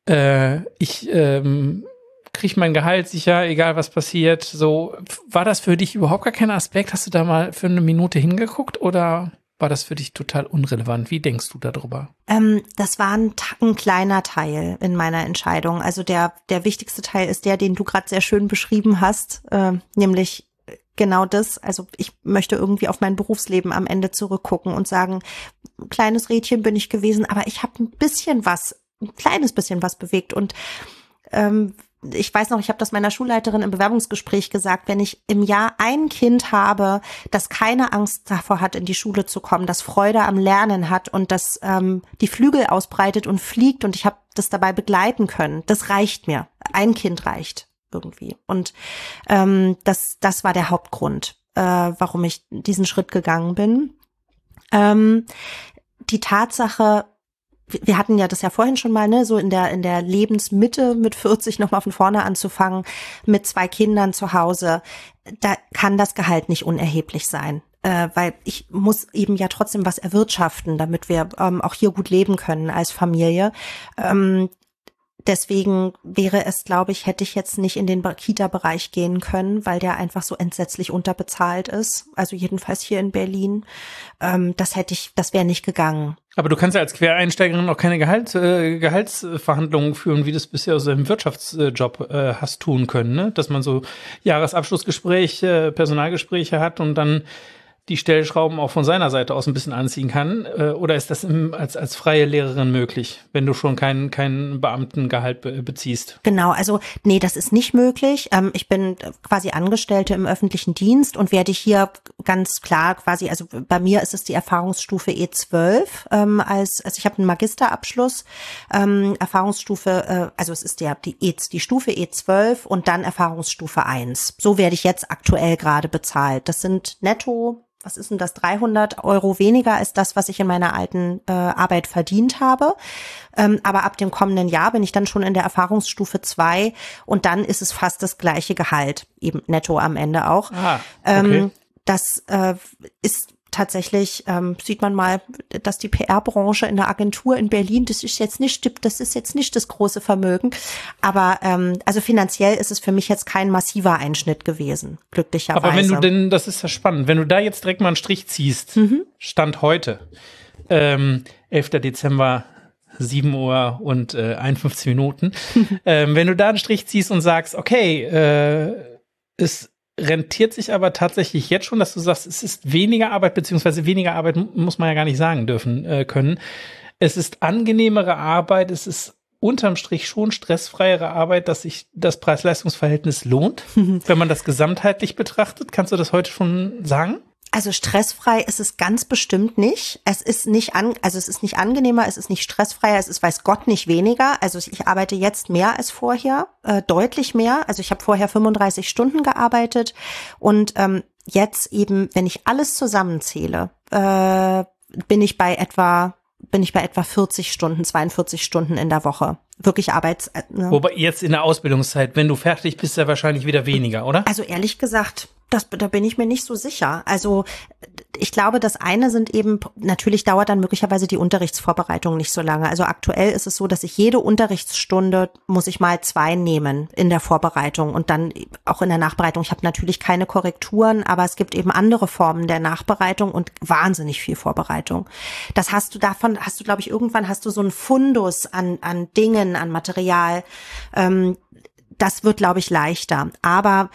S2: Äh, ich ähm, kriege mein Gehalt sicher, egal was passiert. So, war das für dich überhaupt gar kein Aspekt? Hast du da mal für eine Minute hingeguckt oder war das für dich total unrelevant? Wie denkst du darüber?
S3: Ähm, das war ein, ein kleiner Teil in meiner Entscheidung. Also der, der wichtigste Teil ist der, den du gerade sehr schön beschrieben hast, äh, nämlich genau das. Also ich möchte irgendwie auf mein Berufsleben am Ende zurückgucken und sagen, ein kleines Rädchen bin ich gewesen, aber ich habe ein bisschen was, ein kleines bisschen was bewegt. Und ähm, ich weiß noch, ich habe das meiner Schulleiterin im Bewerbungsgespräch gesagt, wenn ich im Jahr ein Kind habe, das keine Angst davor hat, in die Schule zu kommen, das Freude am Lernen hat und das ähm, die Flügel ausbreitet und fliegt und ich habe das dabei begleiten können, das reicht mir. Ein Kind reicht irgendwie. Und ähm, das, das war der Hauptgrund, äh, warum ich diesen Schritt gegangen bin. Ähm, die Tatsache, wir hatten ja das ja vorhin schon mal, ne, so in der, in der Lebensmitte mit 40 nochmal von vorne anzufangen, mit zwei Kindern zu Hause, da kann das Gehalt nicht unerheblich sein. Äh, weil ich muss eben ja trotzdem was erwirtschaften, damit wir ähm, auch hier gut leben können als Familie. Ähm, deswegen wäre es, glaube ich, hätte ich jetzt nicht in den Kita-Bereich gehen können, weil der einfach so entsetzlich unterbezahlt ist. Also jedenfalls hier in Berlin. Ähm, das hätte ich, das wäre nicht gegangen.
S2: Aber du kannst ja als Quereinsteigerin auch keine Gehalt, äh, Gehaltsverhandlungen führen, wie das bisher aus deinem Wirtschaftsjob äh, hast tun können, ne? Dass man so Jahresabschlussgespräche, Personalgespräche hat und dann die Stellschrauben auch von seiner Seite aus ein bisschen anziehen kann? Äh, oder ist das im, als, als freie Lehrerin möglich, wenn du schon keinen kein Beamtengehalt be beziehst?
S3: Genau, also nee, das ist nicht möglich. Ähm, ich bin quasi Angestellte im öffentlichen Dienst und werde hier ganz klar quasi, also bei mir ist es die Erfahrungsstufe E12, ähm, als, also ich habe einen Magisterabschluss, ähm, Erfahrungsstufe, äh, also es ist der, die, E, die Stufe E12 und dann Erfahrungsstufe 1. So werde ich jetzt aktuell gerade bezahlt. Das sind netto was ist denn das, 300 Euro weniger als das, was ich in meiner alten äh, Arbeit verdient habe. Ähm, aber ab dem kommenden Jahr bin ich dann schon in der Erfahrungsstufe 2 und dann ist es fast das gleiche Gehalt, eben netto am Ende auch.
S2: Ah,
S3: Ähm,
S2: okay.
S3: das äh, ist tatsächlich, ähm, sieht man mal, dass die PR-Branche in der Agentur in Berlin, das ist jetzt nicht, das ist jetzt nicht das große Vermögen. Aber ähm, also finanziell ist es für mich jetzt kein massiver Einschnitt gewesen, glücklicherweise.
S2: Aber wenn du denn, das ist ja spannend, wenn du da jetzt direkt mal einen Strich ziehst, Stand heute, ähm, 11. Dezember, 7 Uhr und äh, 51 Minuten, ähm, wenn du da einen Strich ziehst und sagst, okay, äh, es rentiert sich aber tatsächlich jetzt schon, dass du sagst, es ist weniger Arbeit, beziehungsweise weniger Arbeit mu- muss man ja gar nicht sagen dürfen äh, können. Es ist angenehmere Arbeit, es ist unterm Strich schon stressfreiere Arbeit, dass sich das Preis-Leistungs-Verhältnis lohnt, wenn man das gesamtheitlich betrachtet. Kannst du das heute schon sagen?
S3: Also stressfrei ist es ganz bestimmt nicht. Es ist nicht an, also es ist nicht angenehmer, es ist nicht stressfreier, es ist weiß Gott nicht weniger. Also ich arbeite jetzt mehr als vorher, äh, deutlich mehr. Also ich habe vorher 35 Stunden gearbeitet und ähm, jetzt eben, wenn ich alles zusammenzähle, äh, bin ich bei etwa bin ich bei etwa 40 Stunden, 42 Stunden in der Woche. Wirklich Arbeits. Äh,
S2: ne? Wobei jetzt in der Ausbildungszeit, wenn du fertig bist, ja wahrscheinlich wieder weniger, oder?
S3: Also ehrlich gesagt, das, da bin ich mir nicht so sicher. Also ich glaube, das eine sind eben, natürlich dauert dann möglicherweise die Unterrichtsvorbereitung nicht so lange. Also aktuell ist es so, dass ich jede Unterrichtsstunde muss ich mal zwei nehmen in der Vorbereitung und dann auch in der Nachbereitung. Ich habe natürlich keine Korrekturen, aber es gibt eben andere Formen der Nachbereitung und wahnsinnig viel Vorbereitung. Das hast du davon, hast du, glaube ich, irgendwann hast du so einen Fundus an, an Dingen, an Material. Ähm, das wird, glaube ich, leichter. Aber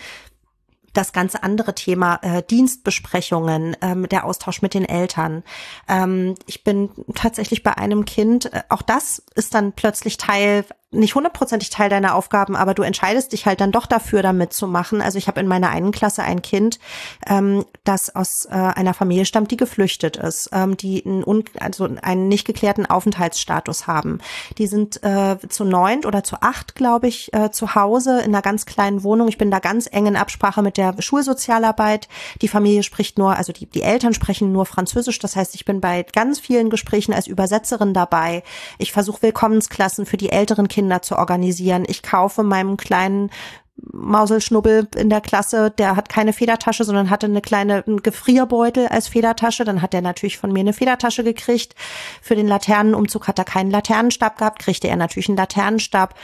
S3: das ganze andere Thema äh, Dienstbesprechungen, ähm, der Austausch mit den Eltern. Ähm, ich bin tatsächlich bei einem Kind, äh, auch das ist dann plötzlich Teil nicht hundertprozentig Teil deiner Aufgaben, aber du entscheidest dich halt dann doch dafür, da mitzumachen. Also ich habe in meiner einen Klasse ein Kind, ähm, das aus äh, einer Familie stammt, die geflüchtet ist, ähm, die einen, also einen nicht geklärten Aufenthaltsstatus haben. Die sind äh, zu neunt oder zu acht, glaube ich, äh, zu Hause in einer ganz kleinen Wohnung. Ich bin da ganz eng in Absprache mit der Schulsozialarbeit. Die Familie spricht nur, also die, die Eltern sprechen nur Französisch. Das heißt, ich bin bei ganz vielen Gesprächen als Übersetzerin dabei. Ich versuche Willkommensklassen für die älteren Kinder Kinder zu organisieren. Ich kaufe meinem kleinen Mauselschnubbel in der Klasse, der hat keine Federtasche, sondern hatte eine kleine einen Gefrierbeutel als Federtasche. Dann hat er natürlich von mir eine Federtasche gekriegt. Für den Laternenumzug hat er keinen Laternenstab gehabt, kriegte er natürlich einen Laternenstab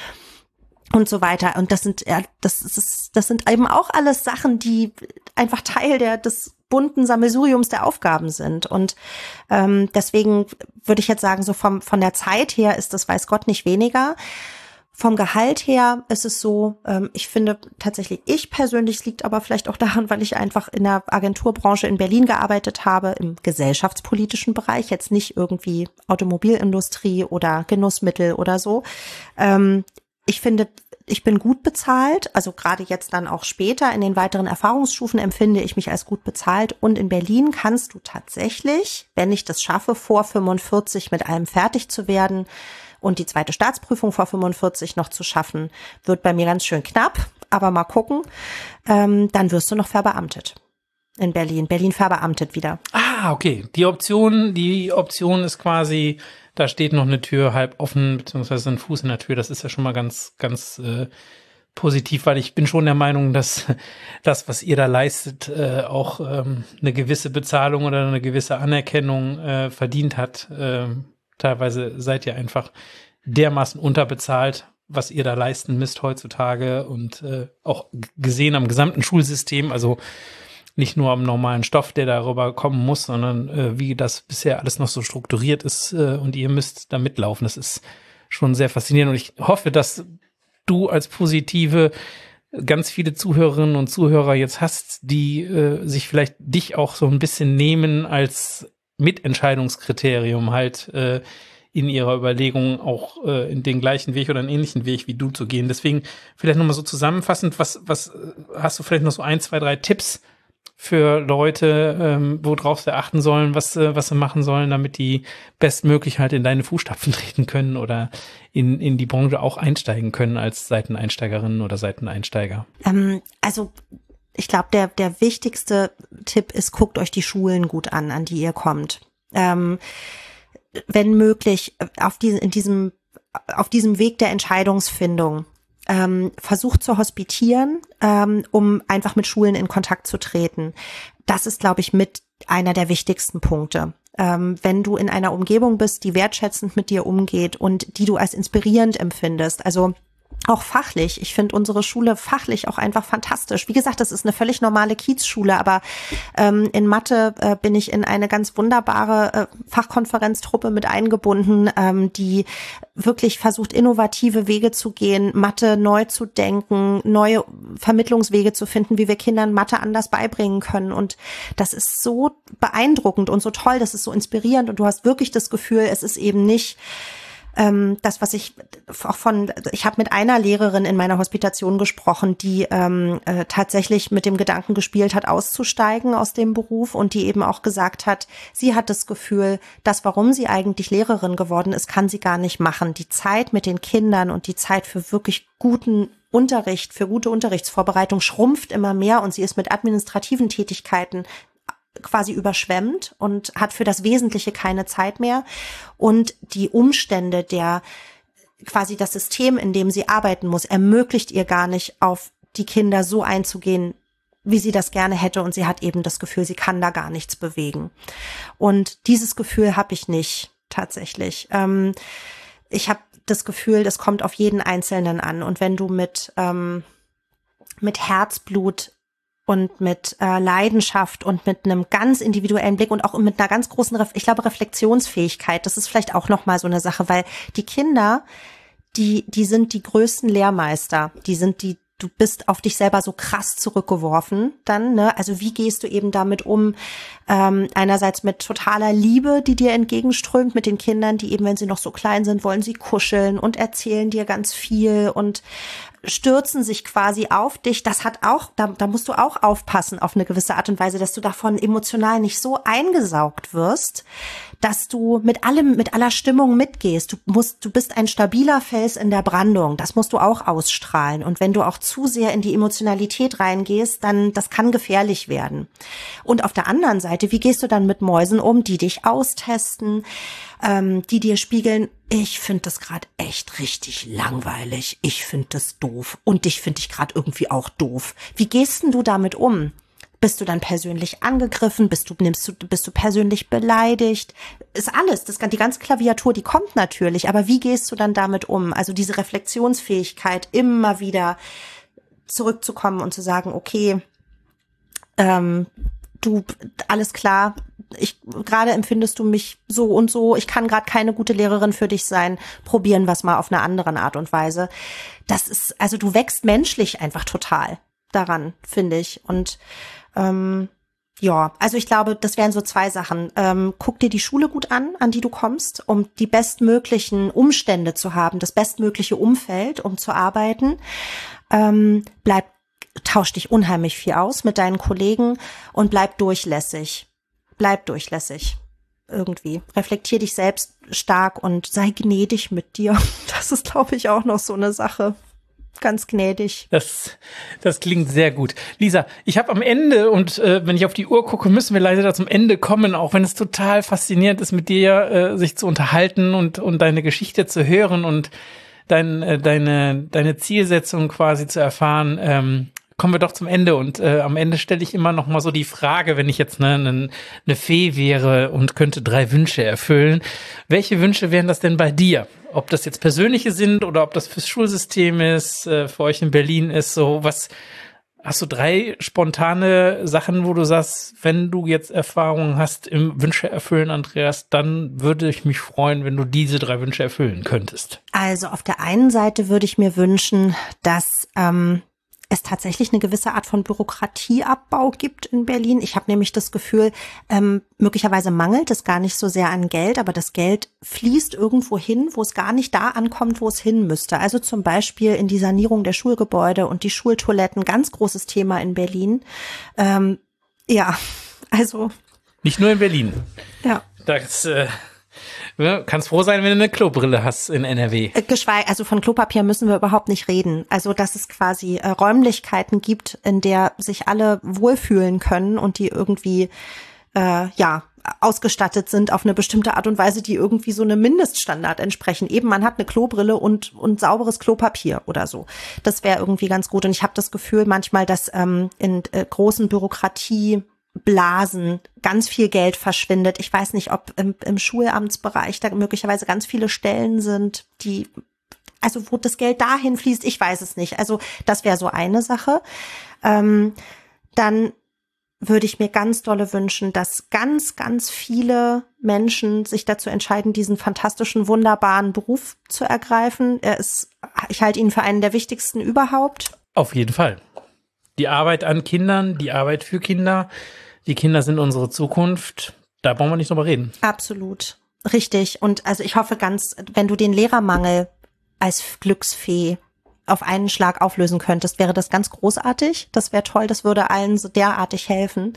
S3: und so weiter. Und das sind, ja, das ist, das sind eben auch alles Sachen, die einfach Teil der, des bunten Sammelsuriums der Aufgaben sind. Und ähm, deswegen würde ich jetzt sagen, so vom, von der Zeit her ist das weiß Gott nicht weniger. Vom Gehalt her ist es so, ähm, ich finde tatsächlich, ich persönlich, es liegt aber vielleicht auch daran, weil ich einfach in der Agenturbranche in Berlin gearbeitet habe, im gesellschaftspolitischen Bereich, jetzt nicht irgendwie Automobilindustrie oder Genussmittel oder so. Ähm, ich finde, ich bin gut bezahlt, also gerade jetzt dann auch später in den weiteren Erfahrungsstufen empfinde ich mich als gut bezahlt. Und in Berlin kannst du tatsächlich, wenn ich das schaffe, vor 45 mit allem fertig zu werden und die zweite Staatsprüfung vor 45 noch zu schaffen, wird bei mir ganz schön knapp, aber mal gucken, ähm, dann wirst du noch verbeamtet in Berlin. Berlin verbeamtet wieder.
S2: Ah, okay. Die Option, die Option ist quasi da steht noch eine Tür halb offen, beziehungsweise ein Fuß in der Tür. Das ist ja schon mal ganz, ganz äh, positiv, weil ich bin schon der Meinung, dass das, was ihr da leistet, äh, auch ähm, eine gewisse Bezahlung oder eine gewisse Anerkennung äh, verdient hat. Äh, teilweise seid ihr einfach dermaßen unterbezahlt, was ihr da leisten müsst heutzutage und äh, auch gesehen am gesamten Schulsystem. Also nicht nur am normalen Stoff, der darüber kommen muss, sondern äh, wie das bisher alles noch so strukturiert ist äh, und ihr müsst da mitlaufen. Das ist schon sehr faszinierend und ich hoffe, dass du als positive ganz viele Zuhörerinnen und Zuhörer jetzt hast, die äh, sich vielleicht dich auch so ein bisschen nehmen als Mitentscheidungskriterium halt äh, in ihrer Überlegung auch äh, in den gleichen Weg oder einen ähnlichen Weg wie du zu gehen. Deswegen vielleicht nochmal so zusammenfassend, was, was äh, hast du vielleicht noch so ein, zwei, drei Tipps, für Leute, ähm, worauf sie achten sollen, was, äh, was sie machen sollen, damit die bestmöglich halt in deine Fußstapfen treten können oder in, in die Branche auch einsteigen können als Seiteneinsteigerinnen oder Seiteneinsteiger?
S3: Ähm, also ich glaube, der, der wichtigste Tipp ist, guckt euch die Schulen gut an, an die ihr kommt. Ähm, wenn möglich, auf die, in diesem, auf diesem Weg der Entscheidungsfindung ähm, versucht zu hospitieren, ähm, um einfach mit Schulen in Kontakt zu treten. Das ist, glaube ich, mit einer der wichtigsten Punkte. Ähm, wenn du in einer Umgebung bist, die wertschätzend mit dir umgeht und die du als inspirierend empfindest. Also auch fachlich. Ich finde unsere Schule fachlich auch einfach fantastisch. Wie gesagt, das ist eine völlig normale Kiezschule, aber ähm, in Mathe äh, bin ich in eine ganz wunderbare äh, Fachkonferenztruppe mit eingebunden, ähm, die wirklich versucht, innovative Wege zu gehen, Mathe neu zu denken, neue Vermittlungswege zu finden, wie wir Kindern Mathe anders beibringen können. Und das ist so beeindruckend und so toll, das ist so inspirierend und du hast wirklich das Gefühl, es ist eben nicht ähm, das, was ich auch von, ich habe mit einer Lehrerin in meiner Hospitation gesprochen, die ähm, äh, tatsächlich mit dem Gedanken gespielt hat, auszusteigen aus dem Beruf und die eben auch gesagt hat, sie hat das Gefühl, dass warum sie eigentlich Lehrerin geworden ist, kann sie gar nicht machen. Die Zeit mit den Kindern und die Zeit für wirklich guten Unterricht, für gute Unterrichtsvorbereitung schrumpft immer mehr und sie ist mit administrativen Tätigkeiten quasi überschwemmt und hat für das Wesentliche keine Zeit mehr. Und die Umstände der quasi das System, in dem sie arbeiten muss, ermöglicht ihr gar nicht auf die Kinder so einzugehen, wie sie das gerne hätte. Und sie hat eben das Gefühl, sie kann da gar nichts bewegen. Und dieses Gefühl habe ich nicht tatsächlich. Ähm, ich habe das Gefühl, das kommt auf jeden Einzelnen an. Und wenn du mit, ähm, mit Herzblut und mit äh, Leidenschaft und mit einem ganz individuellen Blick und auch mit einer ganz großen, ich glaube, Reflexionsfähigkeit. Das ist vielleicht auch noch mal so eine Sache, weil die Kinder, die, die sind die größten Lehrmeister. Die sind die, du bist auf dich selber so krass zurückgeworfen dann, ne? Also wie gehst du eben damit um? Ähm, einerseits mit totaler Liebe, die dir entgegenströmt, mit den Kindern, die eben, wenn sie noch so klein sind, wollen sie kuscheln und erzählen dir ganz viel und stürzen sich quasi auf dich. Das hat auch, da, da musst du auch aufpassen auf eine gewisse Art und Weise, dass du davon emotional nicht so eingesaugt wirst, dass du mit allem, mit aller Stimmung mitgehst. Du musst, du bist ein stabiler Fels in der Brandung. Das musst du auch ausstrahlen. Und wenn du auch zu sehr in die Emotionalität reingehst, dann, das kann gefährlich werden. Und auf der anderen Seite, wie gehst du dann mit Mäusen um, die dich austesten? ähm, die dir spiegeln, ich finde das gerade echt richtig langweilig, ich finde das doof und dich finde ich gerade irgendwie auch doof. Wie gehst denn du damit um? Bist du dann persönlich angegriffen? Bist du, nimmst du, bist du persönlich beleidigt? Ist alles, das, die ganze Klaviatur, die kommt natürlich, aber wie gehst du dann damit um? Also diese Reflexionsfähigkeit, immer wieder zurückzukommen und zu sagen, okay, ähm, du, alles klar, ich gerade empfindest du mich so und so, ich kann gerade keine gute Lehrerin für dich sein, probieren wir mal auf eine andere Art und Weise. Das ist, also du wächst menschlich einfach total daran, finde ich. Und ähm, ja, also ich glaube, das wären so zwei Sachen. Ähm, guck dir die Schule gut an, an die du kommst, um die bestmöglichen Umstände zu haben, das bestmögliche Umfeld, um zu arbeiten. Ähm, bleib, tausch dich unheimlich viel aus mit deinen Kollegen und bleib durchlässig bleib durchlässig. Irgendwie. Reflektier dich selbst stark und sei gnädig mit dir. Das ist, glaube ich, auch noch so eine Sache ganz gnädig.
S2: Das, das klingt sehr gut. Lisa, ich habe am Ende, und äh, wenn ich auf die Uhr gucke, müssen wir leider da zum Ende kommen, auch wenn es total faszinierend ist, mit dir äh, sich zu unterhalten und, und deine Geschichte zu hören und dein, äh, deine, deine Zielsetzung quasi zu erfahren. Ähm, kommen wir doch zum Ende und äh, am Ende stelle ich immer noch mal so die Frage, wenn ich jetzt ne, ne, eine Fee wäre und könnte drei Wünsche erfüllen, welche Wünsche wären das denn bei dir? Ob das jetzt persönliche sind oder ob das fürs Schulsystem ist, äh, für euch in Berlin ist, so was Hast du drei spontane Sachen, wo du sagst, wenn du jetzt Erfahrungen hast im Wünsche erfüllen, Andreas, dann würde ich mich freuen, wenn du diese drei Wünsche erfüllen könntest?
S3: Also auf der einen Seite würde ich mir wünschen, dass ähm, es tatsächlich eine gewisse Art von Bürokratieabbau gibt in Berlin. Ich habe nämlich das Gefühl, ähm, möglicherweise mangelt es gar nicht so sehr an Geld, aber das Geld fließt irgendwo hin, wo es gar nicht da ankommt, wo es hin müsste. Also zum Beispiel in die Sanierung der Schulgebäude und die Schultoiletten, ganz großes Thema in Berlin. Ähm, ja, also.
S2: Nicht nur in Berlin.
S3: Ja.
S2: Das, äh ja, kannst froh sein, wenn du eine Klobrille hast in NRW.
S3: Äh, geschweige, also von Klopapier müssen wir überhaupt nicht reden. Also, dass es quasi äh, Räumlichkeiten gibt, in der sich alle wohlfühlen können und die irgendwie, äh, ja, ausgestattet sind auf eine bestimmte Art und Weise, die irgendwie so einem Mindeststandard entsprechen. Eben, man hat eine Klobrille und, und sauberes Klopapier oder so. Das wäre irgendwie ganz gut. Und ich habe das Gefühl manchmal, dass ähm, in äh, großen Bürokratie Blasen ganz viel Geld verschwindet. Ich weiß nicht, ob im, im Schulamtsbereich da möglicherweise ganz viele Stellen sind, die also wo das Geld dahin fließt, ich weiß es nicht. Also das wäre so eine Sache. Ähm, dann würde ich mir ganz dolle wünschen, dass ganz, ganz viele Menschen sich dazu entscheiden, diesen fantastischen, wunderbaren Beruf zu ergreifen. Er ist, ich halte ihn für einen der wichtigsten überhaupt.
S2: Auf jeden Fall. Die Arbeit an Kindern, die Arbeit für Kinder, die Kinder sind unsere Zukunft. Da brauchen wir nicht drüber reden.
S3: Absolut. Richtig. Und also ich hoffe ganz, wenn du den Lehrermangel als Glücksfee auf einen Schlag auflösen könntest, wäre das ganz großartig. Das wäre toll. Das würde allen so derartig helfen.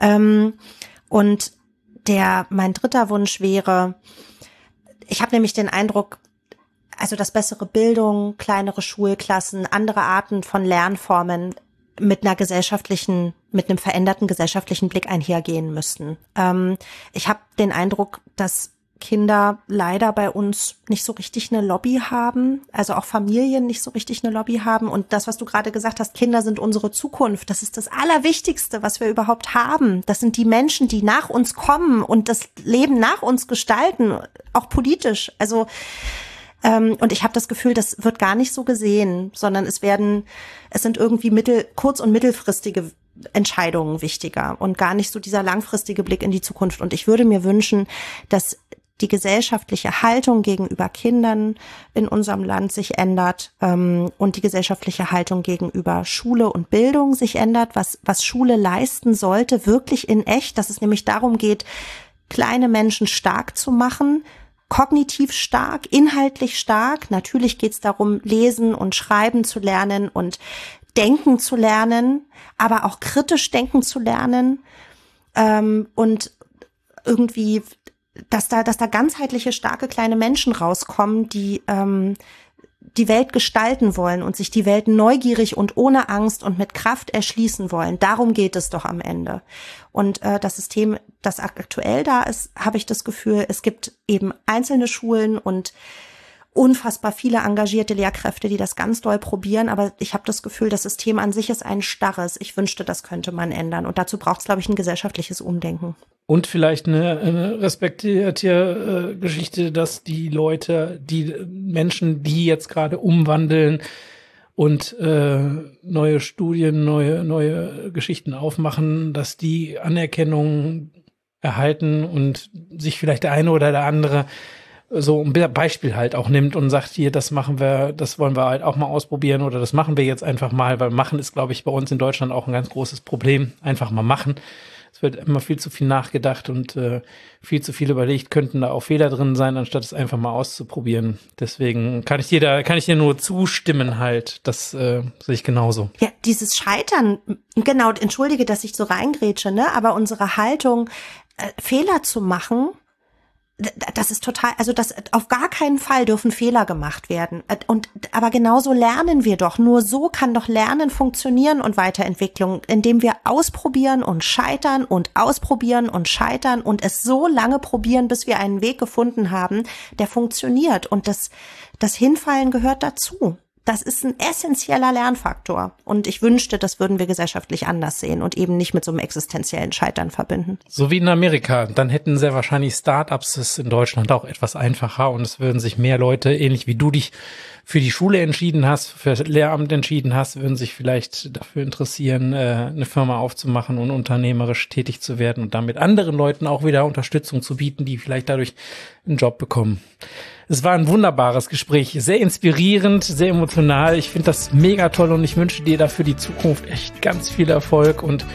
S3: Ähm, und der, mein dritter Wunsch wäre, ich habe nämlich den Eindruck, also dass bessere Bildung, kleinere Schulklassen, andere Arten von Lernformen mit einer gesellschaftlichen, mit einem veränderten gesellschaftlichen Blick einhergehen müssten. Ähm, ich habe den Eindruck, dass Kinder leider bei uns nicht so richtig eine Lobby haben, also auch Familien nicht so richtig eine Lobby haben. Und das, was du gerade gesagt hast, Kinder sind unsere Zukunft. Das ist das Allerwichtigste, was wir überhaupt haben. Das sind die Menschen, die nach uns kommen und das Leben nach uns gestalten, auch politisch. Also ähm, und ich habe das Gefühl, das wird gar nicht so gesehen, sondern es werden, es sind irgendwie mittel, kurz- und mittelfristige Entscheidungen wichtiger und gar nicht so dieser langfristige Blick in die Zukunft. Und ich würde mir wünschen, dass die gesellschaftliche Haltung gegenüber Kindern in unserem Land sich ändert ähm, und die gesellschaftliche Haltung gegenüber Schule und Bildung sich ändert, was, was Schule leisten sollte, wirklich in echt, dass es nämlich darum geht, kleine Menschen stark zu machen, kognitiv stark, inhaltlich stark. Natürlich geht es darum, lesen und schreiben zu lernen und denken zu lernen, aber auch kritisch denken zu lernen ähm, und irgendwie, dass da, dass da ganzheitliche, starke kleine Menschen rauskommen, die ähm, die Welt gestalten wollen und sich die Welt neugierig und ohne Angst und mit Kraft erschließen wollen. Darum geht es doch am Ende. Und äh, das System, das aktuell da ist, habe ich das Gefühl, es gibt eben einzelne Schulen und unfassbar viele engagierte Lehrkräfte, die das ganz doll probieren, aber ich habe das Gefühl, das System an sich ist ein starres. Ich wünschte, das könnte man ändern. Und dazu braucht es, glaube ich, ein gesellschaftliches Umdenken.
S2: Und vielleicht eine, eine respektierte äh, Geschichte, dass die Leute, die Menschen, die jetzt gerade umwandeln und äh, neue Studien, neue, neue Geschichten aufmachen, dass die Anerkennung erhalten und sich vielleicht der eine oder der andere so ein Beispiel halt auch nimmt und sagt, hier, das machen wir, das wollen wir halt auch mal ausprobieren oder das machen wir jetzt einfach mal, weil machen ist, glaube ich, bei uns in Deutschland auch ein ganz großes Problem. Einfach mal machen es wird immer viel zu viel nachgedacht und äh, viel zu viel überlegt, könnten da auch Fehler drin sein, anstatt es einfach mal auszuprobieren. Deswegen kann ich dir da, kann ich dir nur zustimmen halt. Das äh, sehe ich genauso.
S3: Ja, dieses Scheitern, genau, entschuldige, dass ich so reingrätsche, ne? Aber unsere Haltung, äh, Fehler zu machen, das ist total, also das auf gar keinen Fall dürfen Fehler gemacht werden. Und aber genauso lernen wir doch. Nur so kann doch Lernen funktionieren und Weiterentwicklung, indem wir ausprobieren und scheitern und ausprobieren und scheitern und es so lange probieren, bis wir einen Weg gefunden haben, der funktioniert. Und das, das Hinfallen gehört dazu das ist ein essentieller Lernfaktor. Und ich wünschte, das würden wir gesellschaftlich anders sehen und eben nicht mit so einem existenziellen Scheitern verbinden.
S2: So wie in Amerika. Dann hätten sehr wahrscheinlich Startups es in Deutschland auch etwas einfacher und es würden sich mehr Leute, ähnlich wie du dich für die Schule entschieden hast, für Lehramt entschieden hast, würden sich vielleicht dafür interessieren, äh, eine Firma aufzumachen und unternehmerisch tätig zu werden und damit anderen Leuten auch wieder Unterstützung zu bieten, die vielleicht dadurch einen Job bekommen. Es war ein wunderbares Gespräch, sehr inspirierend, sehr emotional. Ich finde das mega toll und ich wünsche dir dafür die Zukunft echt ganz viel Erfolg und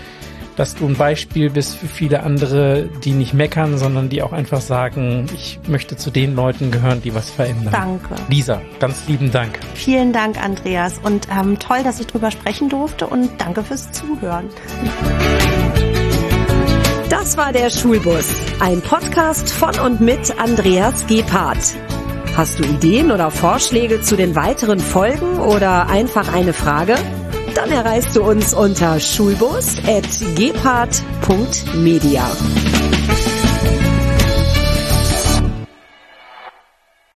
S2: dass du ein Beispiel bist für viele andere, die nicht meckern, sondern die auch einfach sagen, ich möchte zu den Leuten gehören, die was verändern.
S3: Danke.
S2: Lisa, ganz lieben Dank.
S3: Vielen Dank, Andreas. Und ähm, toll, dass ich drüber sprechen durfte und danke fürs Zuhören.
S1: Das war der Schulbus, ein Podcast von und mit Andreas Gebhardt. Hast du Ideen oder Vorschläge zu den weiteren Folgen oder einfach eine Frage? Dann erreichst du uns unter schulbus.gebhardt.media.